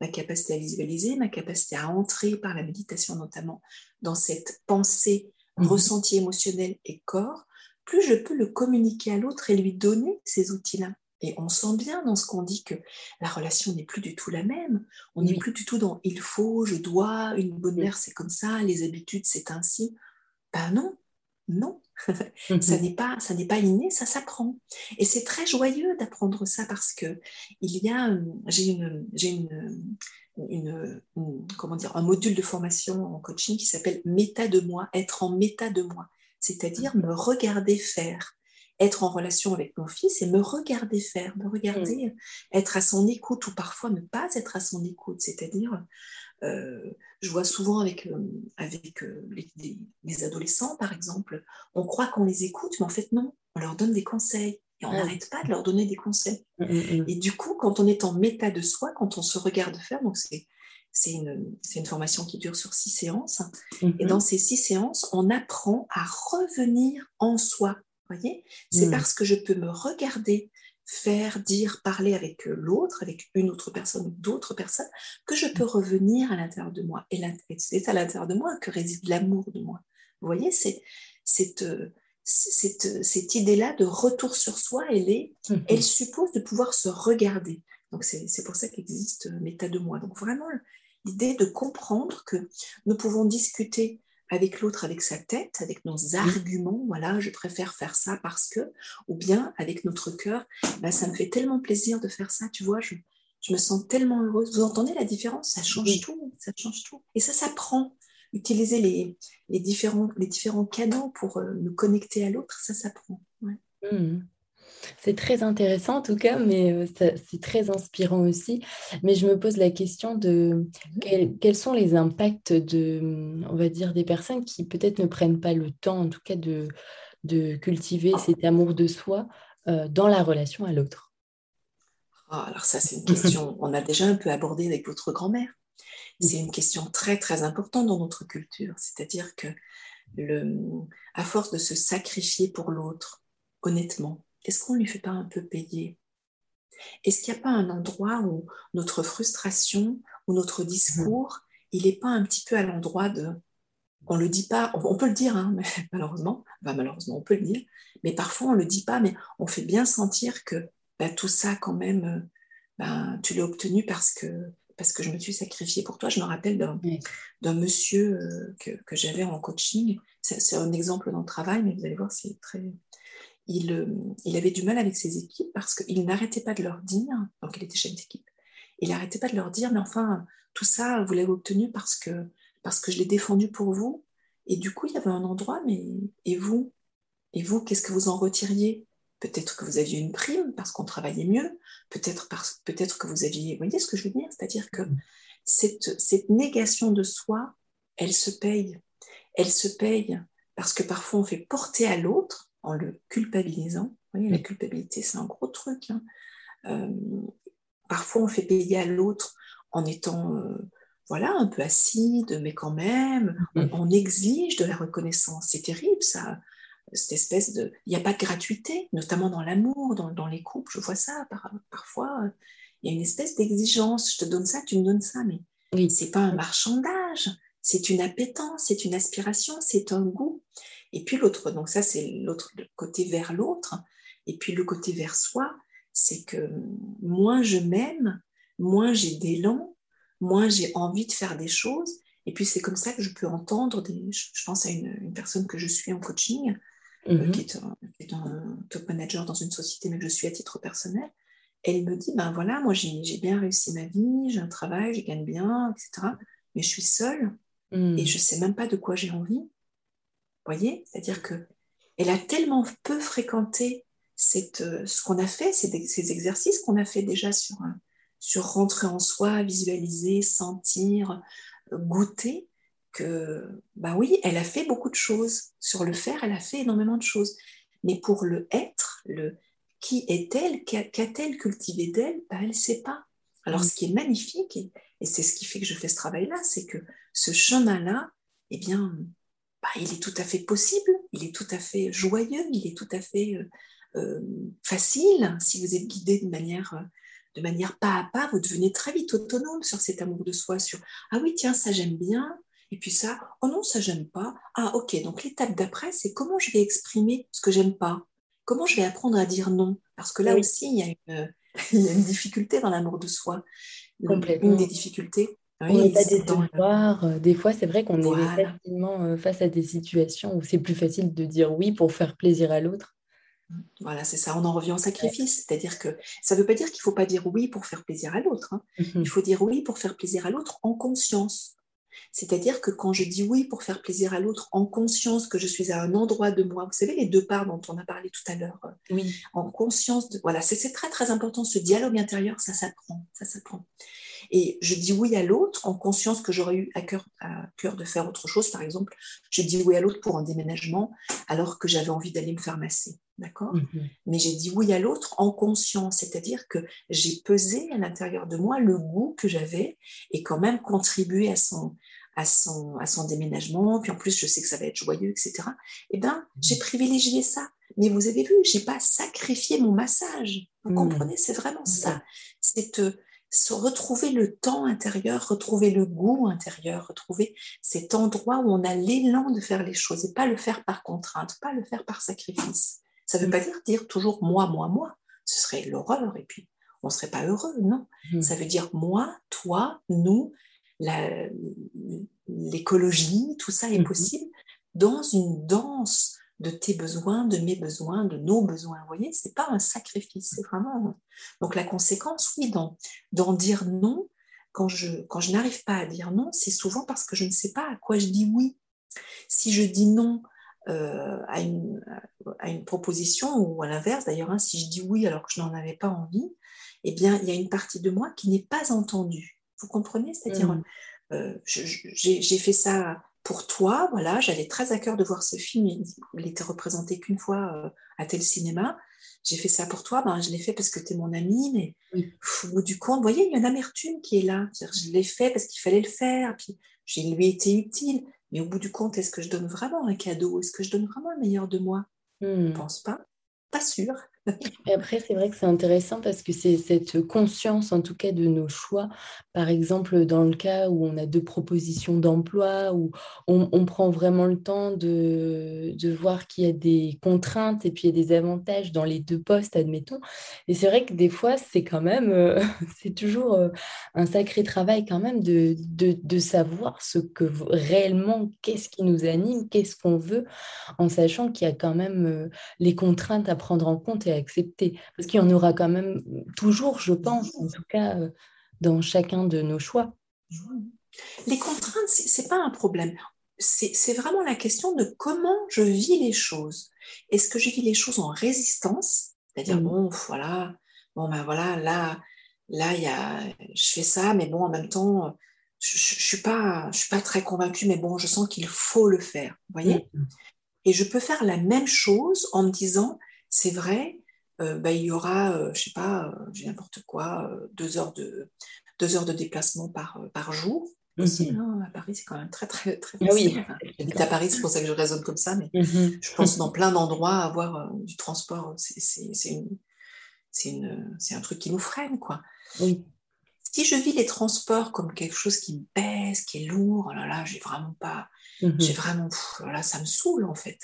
ma capacité à visualiser, ma capacité à entrer par la méditation notamment dans cette pensée, mhm. ressenti émotionnel et corps, plus je peux le communiquer à l'autre et lui donner ces outils-là. Et on sent bien dans ce qu'on dit que la relation n'est plus du tout la même. On n'est plus du tout dans il faut, je dois, une bonne mère c'est comme ça, les habitudes c'est ainsi. Ben non, non, ça n'est pas ça n'est pas inné, ça s'apprend. Et c'est très joyeux d'apprendre ça parce que il y a j'ai une j'ai une, une, comment dire un module de formation en coaching qui s'appelle méta de moi, être en méta de moi, c'est-à-dire me regarder faire être en relation avec mon fils et me regarder faire, me regarder mm. être à son écoute ou parfois ne pas être à son écoute. C'est-à-dire, euh, je vois souvent avec, euh, avec euh, les, adolescents, par exemple, on croit qu'on les écoute, mais en fait non, on leur donne des conseils. Et on n'arrête pas de leur donner des conseils. Mm, mm, et du coup, quand on est en méta de soi, quand on se regarde faire, donc c'est c'est une, une, formation qui dure sur six séances. Et mm-hmm. dans ces six séances, on apprend à revenir en soi voyez? C'est parce que je peux me regarder faire, dire, parler avec euh, l'autre, avec une autre personne ou d'autres personnes, que je peux revenir à l'intérieur de moi. Et c'est à l'intérieur de moi que réside l'amour de moi. Vous voyez, c'est cette, euh, cette, euh, cette idée-là de retour sur soi, elle, est, hmm. elle suppose de pouvoir se regarder. Donc c'est pour ça qu'existe l'état de moi. Donc vraiment, l'idée de comprendre que nous pouvons discuter avec l'autre avec sa tête, avec nos arguments, voilà, je préfère faire ça parce que, ou bien avec notre cœur, bah, ça me fait tellement plaisir de faire ça, tu vois, je, je me sens tellement heureuse. Vous entendez la différence? Ça change tout, ça change tout. Et ça s'apprend. Utiliser les, les, différents, les différents canaux pour euh, nous connecter à l'autre, ça s'apprend. Ouais. Mmh. C'est très intéressant en tout cas, mais euh, c'est très inspirant aussi. Mais je me pose la question de mmh quels, sont les impacts de, on va dire, des personnes qui peut-être ne prennent pas le temps, en tout cas, de, de cultiver cet amour de soi euh, dans la relation à l'autre? Ah, alors ça, c'est une question, on a déjà un peu abordé avec votre grand-mère. C'est une question très, très importante dans notre culture. C'est-à-dire que le, à force de se sacrifier pour l'autre, honnêtement, est-ce qu'on ne lui fait pas un peu payer? Est-ce qu'il n'y a pas un endroit où notre frustration ou notre discours, il n'est pas un petit peu à l'endroit de... On le dit pas, on peut le dire, hein, mais malheureusement, malheureusement on peut le dire, mais parfois on ne le dit pas, mais on fait bien sentir que bah, tout ça quand même, euh, bah, tu l'as obtenu parce que, parce que je me suis sacrifiée pour toi. Je me rappelle d'un monsieur euh, que, que j'avais en coaching. C'est un exemple dans le travail, mais vous allez voir, c'est très, euh, il, avait du mal avec ses équipes parce qu'il n'arrêtait pas de leur dire, donc il était chef d'équipe, il n'arrêtait pas de leur dire, mais enfin, tout ça, vous l'avez obtenu parce que, parce que je l'ai défendu pour vous. Et du coup, il y avait un endroit, mais et vous? Et vous, qu'est-ce que vous en retiriez? Peut-être que vous aviez une prime parce qu'on travaillait mieux, peut-être peut que vous aviez... Vous voyez ce que je veux dire? C'est-à-dire que cette, cette négation de soi, elle se paye. Elle se paye parce que parfois on fait porter à l'autre en le culpabilisant. Vous voyez, la culpabilité, c'est un gros truc. Hein. Euh, parfois, on fait payer à l'autre en étant euh, voilà, un peu acide, mais quand même, on, exige de la reconnaissance. C'est terrible, ça. Cette espèce de. Il n'y a pas de gratuité, notamment dans l'amour, dans, les couples. Je vois ça parfois. Il y a une espèce d'exigence. Je te donne ça, tu me donnes ça, mais oui. c'est pas un marchandage. C'est une appétence, c'est une aspiration, c'est un goût. Et puis l'autre, donc ça c'est l'autre côté vers l'autre. Et puis le côté vers soi, c'est que moins je m'aime, moins j'ai d'élan, moins j'ai envie de faire des choses. Et puis c'est comme ça que je peux entendre des. Je pense à une, personne que je suis en coaching, euh, mhm. qui, est un, top manager dans une société, mais que je suis à titre personnel. Elle me dit ben voilà, moi j'ai bien réussi ma vie, j'ai un travail, je gagne bien, etc. Mais je suis seule mhm. et je sais même pas de quoi j'ai envie voyez C'est-à-dire que elle a tellement peu fréquenté cette, euh, ce qu'on a fait, ces, ces exercices qu'on a fait déjà sur, sur rentrer en soi, visualiser, sentir, euh, goûter, que, bah oui, elle a fait beaucoup de choses. Sur le faire, elle a fait énormément de choses. Mais pour le être, le qui est-elle, qu'a-t-elle cultivé d'elle, bah, elle ne sait pas. Alors, mm. ce qui est magnifique, et, et c'est ce qui fait que je fais ce travail-là, c'est que ce chemin-là, eh bien, bah, il est tout à fait possible, il est tout à fait joyeux, il est tout à fait facile. Si vous êtes guidé de manière de manière pas à pas, vous devenez très vite autonome sur cet amour de soi, sur ah oui, tiens, ça j'aime bien, et puis ça, oh non, ça j'aime pas. Ah ok, donc l'étape d'après, c'est comment je vais exprimer ce que j'aime pas, comment je vais apprendre à dire non, parce que là aussi, il y, a une, il y, a une, difficulté dans l'amour de soi. Complètement. Une des difficultés. On n'est pas des devoirs. Le... Des fois, c'est vrai qu'on est facilement euh, face à des situations où c'est plus facile de dire oui pour faire plaisir à l'autre voilà, c'est ça, on en revient au sacrifice. C'est-à-dire que ça ne veut pas dire qu'il ne faut pas dire oui pour faire plaisir à l'autre. Hein. Mm-hmm. Il faut dire oui pour faire plaisir à l'autre en conscience. C'est-à-dire que quand je dis oui pour faire plaisir à l'autre en conscience que je suis à un endroit de moi, vous savez, les deux parts dont on a parlé tout à l'heure, euh, oui. en conscience, de, voilà, c'est très très important, ce dialogue intérieur, ça s'apprend, ça s'apprend. Et je dis oui à l'autre en conscience que j'aurais eu à cœur, à cœur de faire autre chose. Par exemple, je dis oui à l'autre pour un déménagement alors que j'avais envie d'aller me faire masser. D'accord? Mhm. Mais j'ai dit oui à l'autre en conscience, c'est-à-dire que j'ai pesé à l'intérieur de moi le goût que j'avais et quand même contribué à son, à son, à son déménagement. Puis en plus, je sais que ça va être joyeux, etc. Eh bien, mhm. j'ai privilégié ça. Mais vous avez vu, j'ai pas sacrifié mon massage. Vous mhm. comprenez? C'est vraiment ça. C'est se retrouver le temps intérieur, retrouver le goût intérieur, retrouver cet endroit où on a l'élan de faire les choses et pas le faire par contrainte, pas le faire par sacrifice. Ça ne veut mm. pas dire dire toujours moi, moi, moi. Ce serait l'horreur et puis on ne serait pas heureux, non. Mm. Ça veut dire moi, toi, nous, l'écologie, tout ça est mm-hmm. possible dans une danse de tes besoins, de mes besoins, de nos besoins. Vous voyez, c'est pas un sacrifice, c'est vraiment. Donc la conséquence, oui, d'en dire non, quand je, quand je n'arrive pas à dire non, c'est souvent parce que je ne sais pas à quoi je dis oui. Si je dis non euh, à, une, à, une, proposition, ou à l'inverse d'ailleurs, hein, si je dis oui alors que je n'en avais pas envie, eh bien, il y a une partie de moi qui n'est pas entendue. Vous comprenez C'est-à-dire, mmh. euh, j'ai fait ça pour toi, voilà, j'avais très à cœur de voir ce film, il était représenté qu'une fois euh, à tel cinéma, j'ai fait ça pour toi, ben, je l'ai fait parce que tu es mon ami, mais au bout du compte, vous voyez, il y a une amertume qui est là. je l'ai fait parce qu'il fallait le faire, puis j'ai lui été utile, mais au bout du compte, est-ce que je donne vraiment un cadeau? Est-ce que je donne vraiment le meilleur de moi? Je ne hmm. pense pas. Pas sûr. Après, c'est vrai que c'est intéressant parce que c'est cette conscience, en tout cas, de nos choix. Par exemple, dans le cas où on a deux propositions d'emploi, où on, prend vraiment le temps de, de voir qu'il y a des contraintes et puis il y a des avantages dans les deux postes, admettons. Et c'est vrai que des fois, c'est quand même, euh, c'est toujours euh, un sacré travail quand même de, de, de savoir ce que réellement, qu'est-ce qui nous anime, qu'est-ce qu'on veut, en sachant qu'il y a quand même euh, les contraintes à prendre en compte et accepter. Parce qu'il y en aura quand même toujours, je pense, en tout cas, euh, dans chacun de nos choix. Les contraintes, ce n'est pas un problème. C'est vraiment la question de comment je vis les choses. Est-ce que je vis les choses en résistance? C'est-à-dire, bon, voilà, bon, ben voilà, là, là, y a, je fais ça, mais bon, en même temps, je ne suis, pas, je suis pas très convaincue, mais bon, je sens qu'il faut le faire. Vous voyez? Et je peux faire la même chose en me disant, c'est vrai, euh, bah, il y aura, je euh, je sais pas, euh, n'importe quoi, deux heures de, deux heures de déplacement par, par jour. Aussi, hein, à Paris, c'est quand même très, très, très ah Oui, J'habite à Paris, c'est pour ça que je raisonne comme ça, mais mhm. je pense dans plein d'endroits, avoir du transport, c'est un truc qui nous freine, quoi. Si je vis les transports comme quelque chose qui me pèse, qui est lourd, oh là là, j'ai vraiment pas, mhm. j'ai vraiment, là, ça me saoule en fait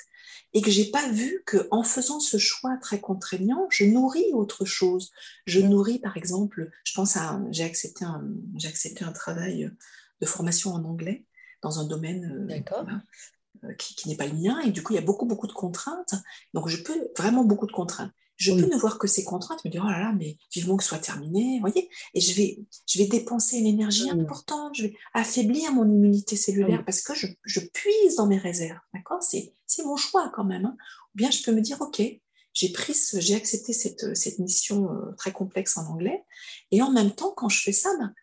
et que j'ai pas vu que en faisant ce choix très contraignant, je nourris autre chose. Je nourris, par exemple, je pense à, j'ai accepté un, j'ai accepté un travail de formation en anglais dans un domaine euh, euh, qui, qui n'est pas le mien, et du coup, il y a beaucoup, beaucoup de contraintes. Donc, je peux vraiment beaucoup de contraintes je peux ne voir que ces contraintes, me dire, oh là là, mais vivement que ce soit terminé, vous voyez, et je vais, je vais dépenser une énergie importante, je vais affaiblir mon immunité cellulaire parce que je, je, puise dans mes réserves, d'accord c'est, c'est mon choix quand même. Hein. Ou bien je peux me dire, ok, j'ai pris, j'ai accepté cette, cette mission euh, très complexe en anglais, et en même temps, quand je fais ça, ben,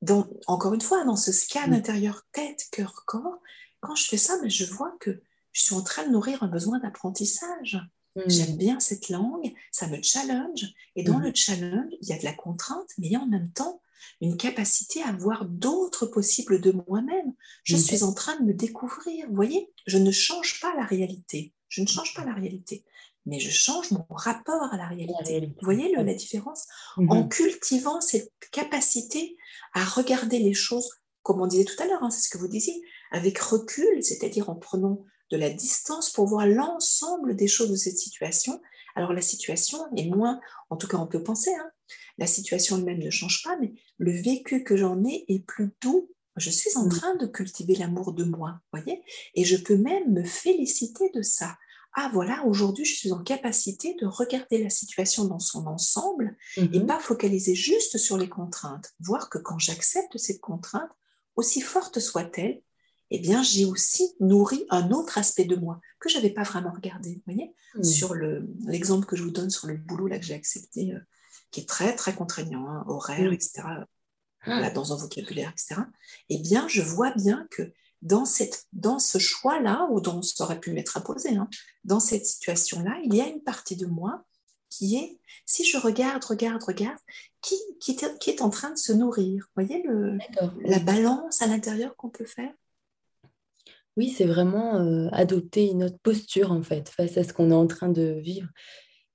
dans, encore une fois, dans ce scan intérieur tête, cœur, corps, quand je fais ça, ben, je vois que je suis en train de nourrir un besoin d'apprentissage. J'aime mm. bien cette langue, ça me challenge. Et dans mm. le challenge, il y a de la contrainte, mais en même temps, une capacité à voir d'autres possibles de moi-même. Je suis en train de me découvrir. Vous voyez, je ne change pas la réalité. Je ne change pas la réalité, mais je change mon rapport à la réalité. Vous voyez la différence? En cultivant cette capacité à regarder les choses, comme on disait tout à l'heure, hein, c'est ce que vous disiez, avec recul, c'est-à-dire en prenant de la distance pour voir l'ensemble des choses de cette situation. Alors la situation est moins, en tout cas on peut penser, hein, la situation elle-même ne change pas, mais le vécu que j'en ai est plus doux. Je suis en train de cultiver l'amour de moi, voyez Et je peux même me féliciter de ça. Ah voilà, aujourd'hui je suis en capacité de regarder la situation dans son ensemble et mhm. pas focaliser juste sur les contraintes. Voir que quand j'accepte cette contrainte, aussi forte soit-elle, eh bien, j'ai aussi nourri un autre aspect de moi que je n'avais pas vraiment regardé. Vous voyez hmm. Sur l'exemple que je vous donne sur le boulot là, que j'ai accepté, euh, qui est très, très contraignant, hein, horaire, etc., ah. là, dans un vocabulaire, etc., eh bien, je vois bien que dans, cette, dans ce choix-là, ou dont ça aurait pu m'être imposé, hein, dans cette situation-là, il y a une partie de moi qui est, si je regarde, regarde, regarde, qui, qui est en train de se nourrir. Vous voyez le, la balance à l'intérieur qu'on peut faire? Oui, c'est vraiment euh, adopter notre posture en fait face à ce qu'on est en train de vivre.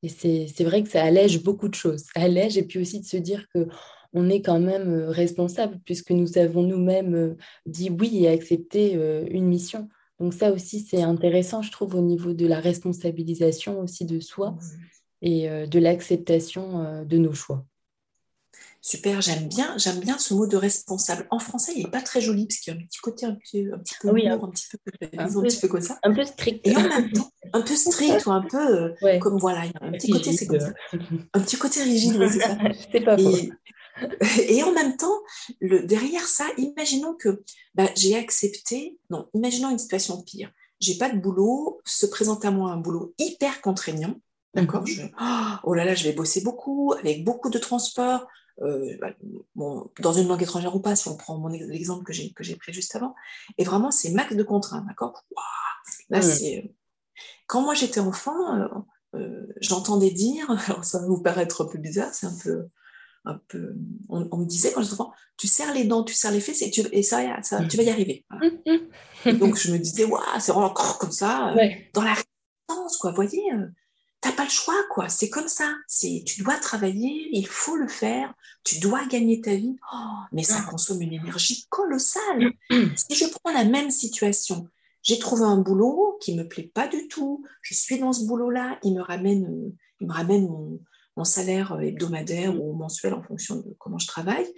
Et c'est vrai que ça allège beaucoup de choses. Ça allège et puis aussi de se dire que on est quand même responsable puisque nous avons nous-mêmes dit oui et accepté une mission. Donc ça aussi, c'est intéressant, je trouve, au niveau de la responsabilisation aussi de soi et de l'acceptation de nos choix. Super, j'aime bien, j'aime bien ce mot de responsable. En français, il n'est pas très joli parce qu'il y a un petit côté un petit, un petit peu oui, un, petit peu, un, peu, comme ça. Un peu strict. Et en même temps, un peu strict ou un peu euh, comme voilà, il y a un petit côté, c'est comme ça. Un petit côté rigide, c'est ça. c'est pas et, et en même temps, le, derrière ça, imaginons que bah, j'ai accepté, non, imaginons une situation pire. J'ai pas de boulot, se présente à moi un boulot hyper contraignant. D'accord mhm. Oh là là, je vais bosser beaucoup, avec beaucoup de transport, euh, bah, dans une langue étrangère ou pas, si on prend mon l'exemple que j'ai, que j'ai pris juste avant. Et vraiment, c'est max de contraintes, d'accord? Là, c'est... Euh, quand moi j'étais enfant, euh, j'entendais dire, alors ça va vous paraître un peu bizarre, c'est un peu. Un peu on, me disait quand j'étais enfant, tu serres les dents, tu serres les fesses et, tu, et ça, ça, tu vas y arriver. donc je me disais, waouh, c'est vraiment comme ça, dans la résistance, quoi, vous voyez t'as pas le choix, quoi. C'est comme ça. C'est, tu dois travailler, il faut le faire, tu dois gagner ta vie. Oh, mais ça consomme une énergie colossale. si je prends la même situation, j'ai trouvé un boulot qui me plaît pas du tout. Je suis dans ce boulot-là, il me ramène, il me ramène mon, salaire hebdomadaire ou mensuel en fonction de comment je travaille.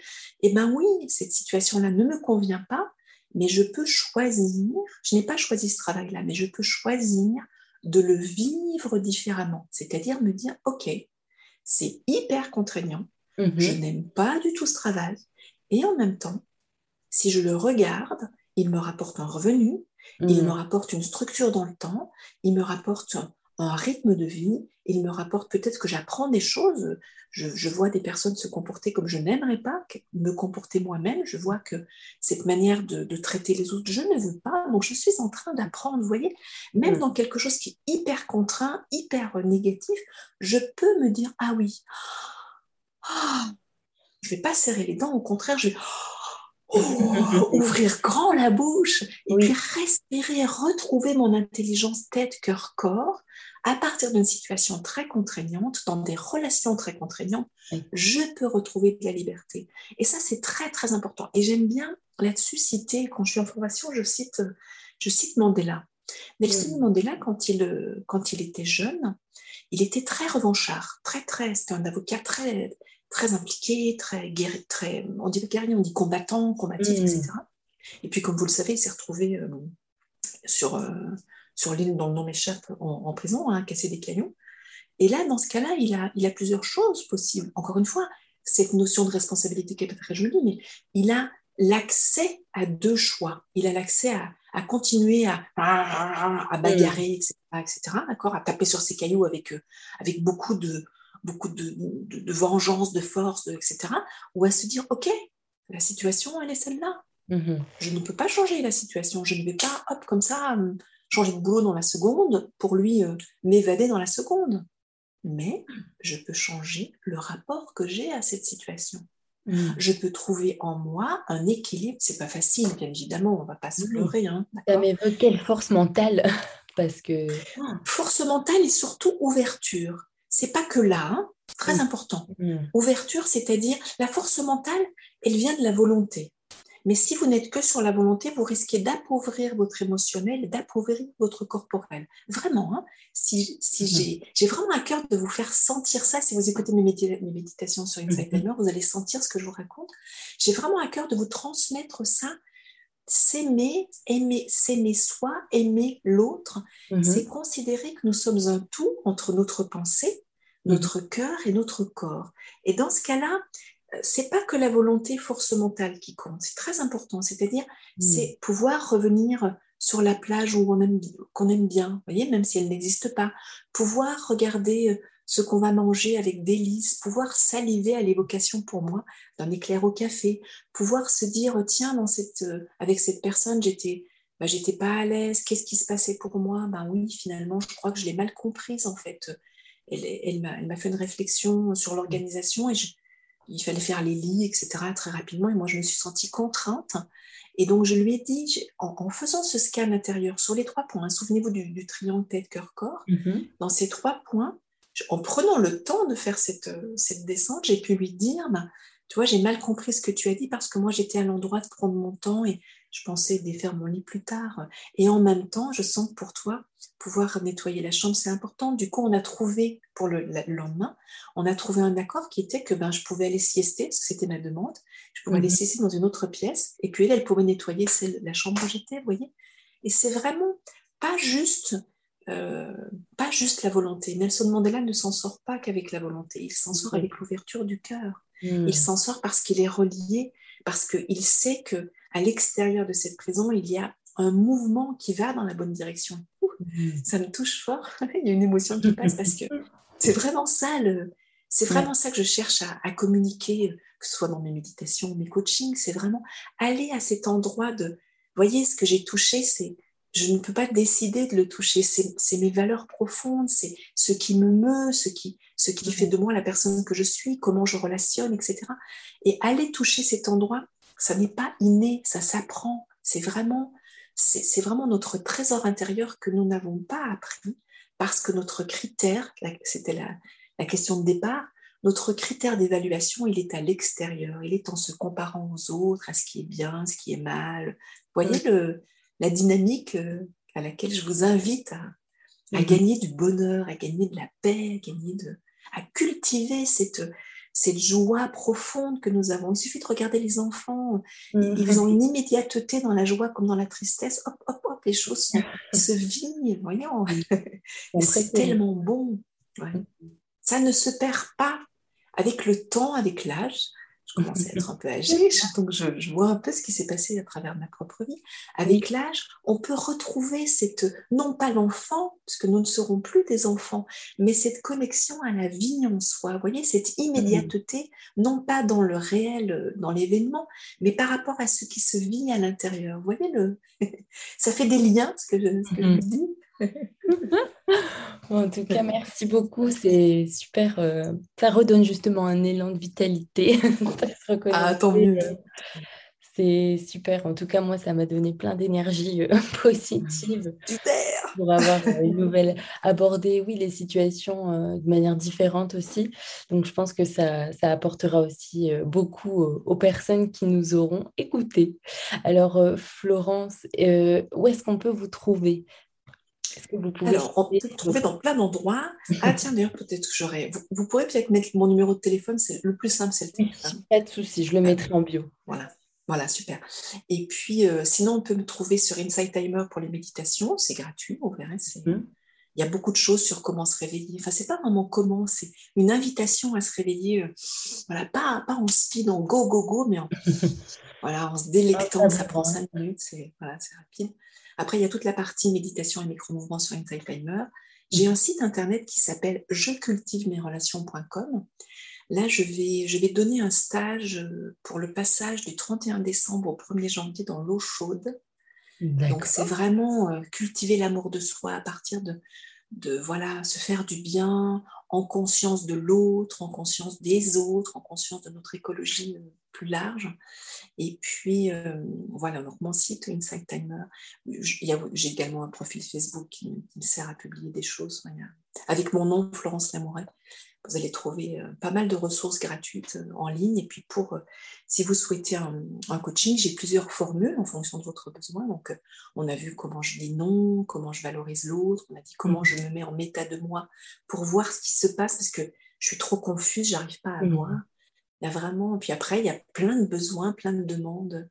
Eh ben oui, cette situation-là ne me convient pas, mais je peux choisir. Je n'ai pas choisi ce travail-là, mais je peux choisir de le vivre différemment, c'est-à-dire me dire, OK, c'est hyper contraignant, mhm. je n'aime pas du tout ce travail, et en même temps, si je le regarde, il me rapporte un revenu, il mhm. me rapporte une structure dans le temps, il me rapporte un rythme de vie, il me rapporte peut-être que j'apprends des choses, je, vois des personnes se comporter comme je n'aimerais pas me comporter moi-même, je vois que cette manière de, traiter les autres, je ne veux pas, donc je suis en train d'apprendre, vous voyez, même mm. dans quelque chose qui est hyper contraint, hyper négatif, je peux me dire, ah oui, je ne vais pas serrer les dents, au contraire, je vais... ouvrir grand la bouche et puis respirer, retrouver mon intelligence tête, cœur, corps à partir d'une situation très contraignante, dans des relations très contraignantes, je peux retrouver de la liberté. Et ça, c'est très, très important. Et j'aime bien là-dessus citer, quand je suis en formation, je cite, je cite Mandela. Nelson Mandela, quand il, quand il était jeune, il était très revanchard, très, très, c'était un avocat très, très impliqué, très guerrier, très, on dit guerrier, on dit combattant, combatif, mm. etc. Et puis, comme vous le savez, il s'est retrouvé euh, sur, euh, sur l'île dont le nom m'échappe en, prison, hein, casser des cailloux. Et là, dans ce cas-là, il a, il a plusieurs choses possibles. Encore une fois, cette notion de responsabilité qui est très jolie, mais il a l'accès à deux choix. Il a l'accès à, à, continuer à, à, bagarrer, etc., etc., d'accord, à taper sur ses cailloux avec, euh, avec beaucoup de beaucoup de, de, vengeance, de force, etc., ou à se dire, OK, la situation, elle est celle-là. Mm-hmm. Je ne peux pas changer la situation. Je ne vais pas, hop, comme ça, changer de boulot dans la seconde pour lui euh, m'évader dans la seconde. Mais je peux changer le rapport que j'ai à cette situation. Mm. Je peux trouver en moi un équilibre. C'est pas facile, bien évidemment, on va pas se leurrer. Hein, Ça m'évoque quelle force mentale Parce que. Ah, force mentale et surtout ouverture. C'est pas que là, hein, très mm. important. Mm. Ouverture, c'est-à-dire la force mentale, elle vient de la volonté. Mais si vous n'êtes que sur la volonté, vous risquez d'appauvrir votre émotionnel, d'appauvrir votre corporel. Vraiment, hein si, si mhm. j'ai vraiment à cœur de vous faire sentir ça, si vous écoutez mes, méditations sur Insight Timer, mhm. vous allez sentir ce que je vous raconte. J'ai vraiment à cœur de vous transmettre ça. S'aimer, aimer, s'aimer soi, aimer l'autre, mhm. c'est considérer que nous sommes un tout entre notre pensée, notre cœur et notre corps. Et dans ce cas-là, c'est pas que la volonté force mentale qui compte, c'est très important, c'est-à-dire hmm. c'est pouvoir revenir sur la plage où on aime, qu'on aime bien, voyez, même si elle n'existe pas, pouvoir regarder euh, ce qu'on va manger avec délice, pouvoir saliver à l'évocation pour moi d'un éclair au café, pouvoir se dire tiens dans cette, euh, avec cette personne j'étais bah, j'étais pas à l'aise, qu'est-ce qui se passait pour moi? Ben oui, finalement, je crois que je l'ai mal comprise en fait. Elle, elle m'a fait une réflexion sur l'organisation et je, il fallait faire les lits, etc., très rapidement. Et moi, je me suis sentie contrainte. Et donc, je lui ai dit, en, faisant ce scan intérieur sur les trois points, hein, souvenez-vous du, triangle tête-cœur-corps, mm-hmm. dans ces trois points, en prenant le temps de faire cette, cette descente, j'ai pu lui dire, bah, tu vois, j'ai mal compris ce que tu as dit parce que moi, j'étais à l'endroit de prendre mon temps et je pensais défaire mon lit plus tard. Et en même temps, je sens que pour toi, pouvoir nettoyer la chambre, c'est important. Du coup, on a trouvé, pour le, lendemain, on a trouvé un accord qui était que ben, je pouvais aller siester, c'était ma demande, je pouvais aller mhm. siester dans une autre pièce, et puis elle, elle pouvait nettoyer celle, la chambre où j'étais, vous voyez. Et c'est vraiment pas juste, euh, pas juste la volonté. Nelson Mandela ne s'en sort pas qu'avec la volonté, il s'en sort avec l'ouverture du cœur. Il s'en sort parce qu'il est relié, parce qu'il sait que à l'extérieur de cette prison, il y a un mouvement qui va dans la bonne direction. Ça me touche fort. il y a une émotion qui passe parce que c'est vraiment ça, c'est vraiment ça que je cherche à, communiquer, que ce soit dans mes méditations, mes coachings. C'est vraiment aller à cet endroit de, voyez, ce que j'ai touché, c'est je ne peux pas décider de le toucher. C'est mes valeurs profondes, c'est ce qui me meut, ce qui, ce qui fait de moi la personne que je suis, comment je relationne, etc. Et aller toucher cet endroit, ça n'est pas inné, ça s'apprend. C'est vraiment, c'est vraiment notre trésor intérieur que nous n'avons pas appris parce que notre critère, c'était la, la question de départ, notre critère d'évaluation, il est à l'extérieur. Il est en se comparant aux autres, à ce qui est bien, ce qui est mal. Vous voyez le, la dynamique euh, à laquelle je vous invite à, à mm-hmm. gagner du bonheur, à gagner de la paix, à, gagner de, à cultiver cette, cette joie profonde que nous avons. Il suffit de regarder les enfants. Mhm. Ils ont une immédiateté dans la joie comme dans la tristesse. Hop, hop, hop, les choses se vivent. Voyons. C'est tellement bon. Mhm. Ça ne se perd pas avec le temps, avec l'âge je commence à être un peu âgée, donc je, vois un peu ce qui s'est passé à travers ma propre vie. Avec l'âge, on peut retrouver cette, non pas l'enfant, parce que nous ne serons plus des enfants, mais cette connexion à la vie en soi. Vous voyez, cette immédiateté, non pas dans le réel, dans l'événement, mais par rapport à ce qui se vit à l'intérieur. Vous voyez, le... ça fait des liens, ce que je, ce que je mm-hmm. dis en tout cas, merci beaucoup. C'est super. Euh, ça redonne justement un élan de vitalité. ah, tant mieux. Euh, c'est super. En tout cas, moi, ça m'a donné plein d'énergie euh, positive. Super. Pour avoir une nouvelle. Aborder, oui, les situations de manière différente aussi. Donc, je pense que ça, ça apportera aussi beaucoup aux personnes qui nous auront écoutés. Alors, Florence, où est-ce qu'on peut vous trouver alors, on peut trouver dans plein d'endroits. Ah tiens, d'ailleurs, peut-être que j'aurais... Vous, pourrez peut-être mettre mon numéro de téléphone, c'est le plus simple, c'est le téléphone. Pas de souci, je le mettrai en bio. Voilà. Voilà, super. Et puis, euh, sinon, on peut me trouver sur Insight Timer pour les méditations. C'est gratuit, vous verrez. Mmh. Il y a beaucoup de choses sur comment se réveiller. Enfin, c'est pas vraiment comment, c'est une invitation à se réveiller. Euh, voilà, pas, pas en speed, en go, go, go, mais en, voilà, en se délectant. Ah, ça prend cinq minutes, c'est voilà, rapide. Après, il y a toute la partie méditation et micro-mouvements sur Insight Timer. J'ai un site internet qui s'appelle jecultivemesrelations.com. Là, je vais, je vais donner un stage euh, pour le passage du 31 décembre au 1er janvier dans l'eau chaude. Donc, c'est vraiment euh, cultiver l'amour de soi à partir de, de voilà, se faire du bien en conscience de l'autre, en conscience des autres, en conscience de notre écologie euh, plus large. Et puis, euh, voilà, donc mon site Insight Timer, j'ai également un profil Facebook qui, me sert à publier des choses. Avec mon nom, Florence Lamouret, vous allez trouver euh, pas mal de ressources gratuites euh, en ligne. Et puis, pour, si vous souhaitez un, coaching, j'ai plusieurs formules en fonction de votre besoin. Donc, on a vu comment je dis non, comment je valorise l'autre, on a dit comment je me mets en méta de moi pour voir ce qui se passe parce que je suis trop confuse, j'arrive pas à mmh. voir. Il y a vraiment, puis après, il y a plein de besoins, plein de demandes.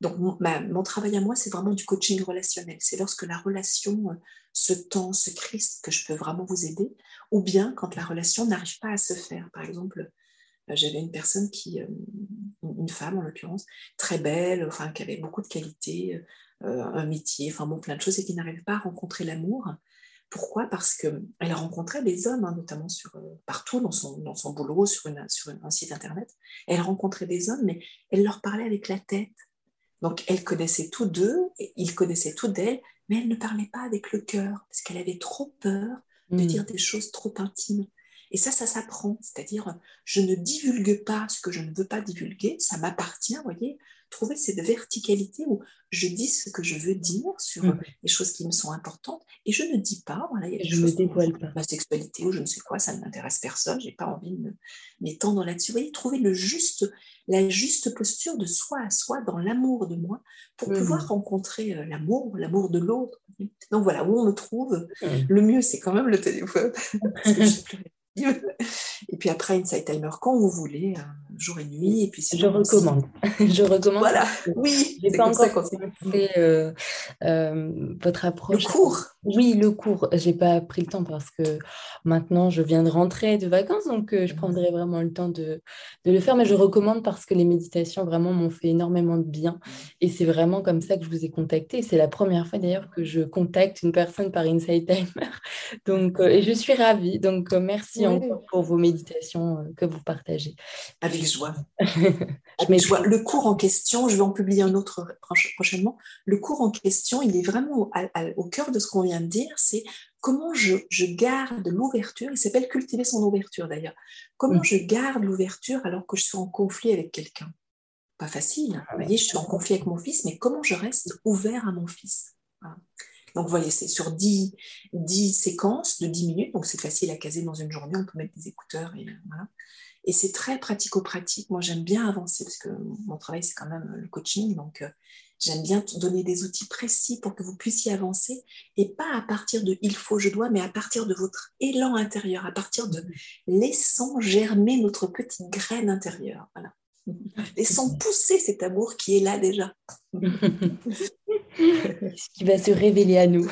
Donc, mon, travail à moi, c'est vraiment du coaching relationnel. C'est lorsque la relation euh, se tend, se crispe, que je peux vraiment vous aider, ou bien quand la relation n'arrive pas à se faire. Par exemple, euh, j'avais une personne qui, euh, une femme en l'occurrence, très belle, enfin, qui avait beaucoup de qualités, un métier, enfin bon, plein de choses, et qui n'arrivait pas à rencontrer l'amour. Pourquoi? Parce qu'elle rencontrait des hommes, hein, notamment sur, euh, partout dans son, dans son boulot, sur, une, sur un site internet. Elle rencontrait des hommes, mais elle leur parlait avec la tête. Donc elle connaissait tous d'eux, ils connaissaient tout d'elle, mais elle ne parlait pas avec le cœur, parce qu'elle avait trop peur de hmm. dire des choses trop intimes. Et ça, ça s'apprend. C'est-à-dire, je ne divulgue pas ce que je ne veux pas divulguer, ça m'appartient, vous voyez trouver cette verticalité où je dis ce que je veux dire sur mm. les choses qui me sont importantes et je ne dis pas, voilà, il y a des je choses dévoile pas. ma sexualité ou je ne sais quoi, ça ne m'intéresse personne, j'ai pas envie de m'étendre là-dessus. Vous voyez, trouver le juste, la juste posture de soi à soi dans l'amour de moi pour mm. pouvoir rencontrer euh, l'amour, l'amour de l'autre. Donc voilà, où on me trouve, mm. le mieux c'est quand même le téléphone. et puis après, Inside Timer, quand vous voulez, euh, jour et nuit. Et puis je recommande. je recommande. Voilà, oui. J'ai pas encore fait euh, euh, votre approche. Le cours. Oui, le cours. J'ai pas pris le temps parce que maintenant je viens de rentrer de vacances, donc je prendrai vraiment le temps de, de, le faire. Mais je recommande parce que les méditations vraiment m'ont fait énormément de bien. Et c'est vraiment comme ça que je vous ai contacté. C'est la première fois d'ailleurs que je contacte une personne par Inside Timer. Donc, et je suis ravie. Donc merci encore pour vos méditations que vous partagez. Avec joie. Le cours en question, je vais en publier un autre prochainement. Le cours en question, il est vraiment au, cœur de ce qu'on vient de dire, c'est comment je, garde l'ouverture. Il s'appelle cultiver son ouverture d'ailleurs. Comment mm. je garde l'ouverture alors que je suis en conflit avec quelqu'un? Pas facile. Ah vous voyez, je suis en conflit avec mon fils, mais comment je reste ouvert à mon fils? Donc, vous voyez, c'est sur 10, 10, séquences de 10 minutes, donc c'est facile à caser dans une journée, on peut mettre des écouteurs et voilà. Et c'est très pratico-pratique. Moi, j'aime bien avancer parce que mon travail, c'est quand même le coaching. Donc, euh, j'aime bien donner des outils précis pour que vous puissiez avancer et pas à partir de il faut, je dois, mais à partir de votre élan intérieur, à partir de laissant germer notre petite graine intérieure. Voilà. Laissons pousser cet amour qui est là déjà. Ce qui va se révéler à nous.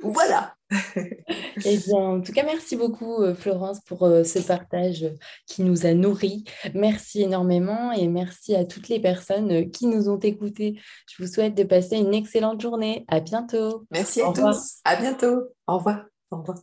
Voilà. Eh bien, en tout cas, merci beaucoup, euh, Florence, pour euh, ce partage qui nous a nourris. Merci énormément et merci à toutes les personnes euh, qui nous ont écoutés. Je vous souhaite de passer une excellente journée. À bientôt. Merci à tous. À bientôt. Au revoir. Au revoir.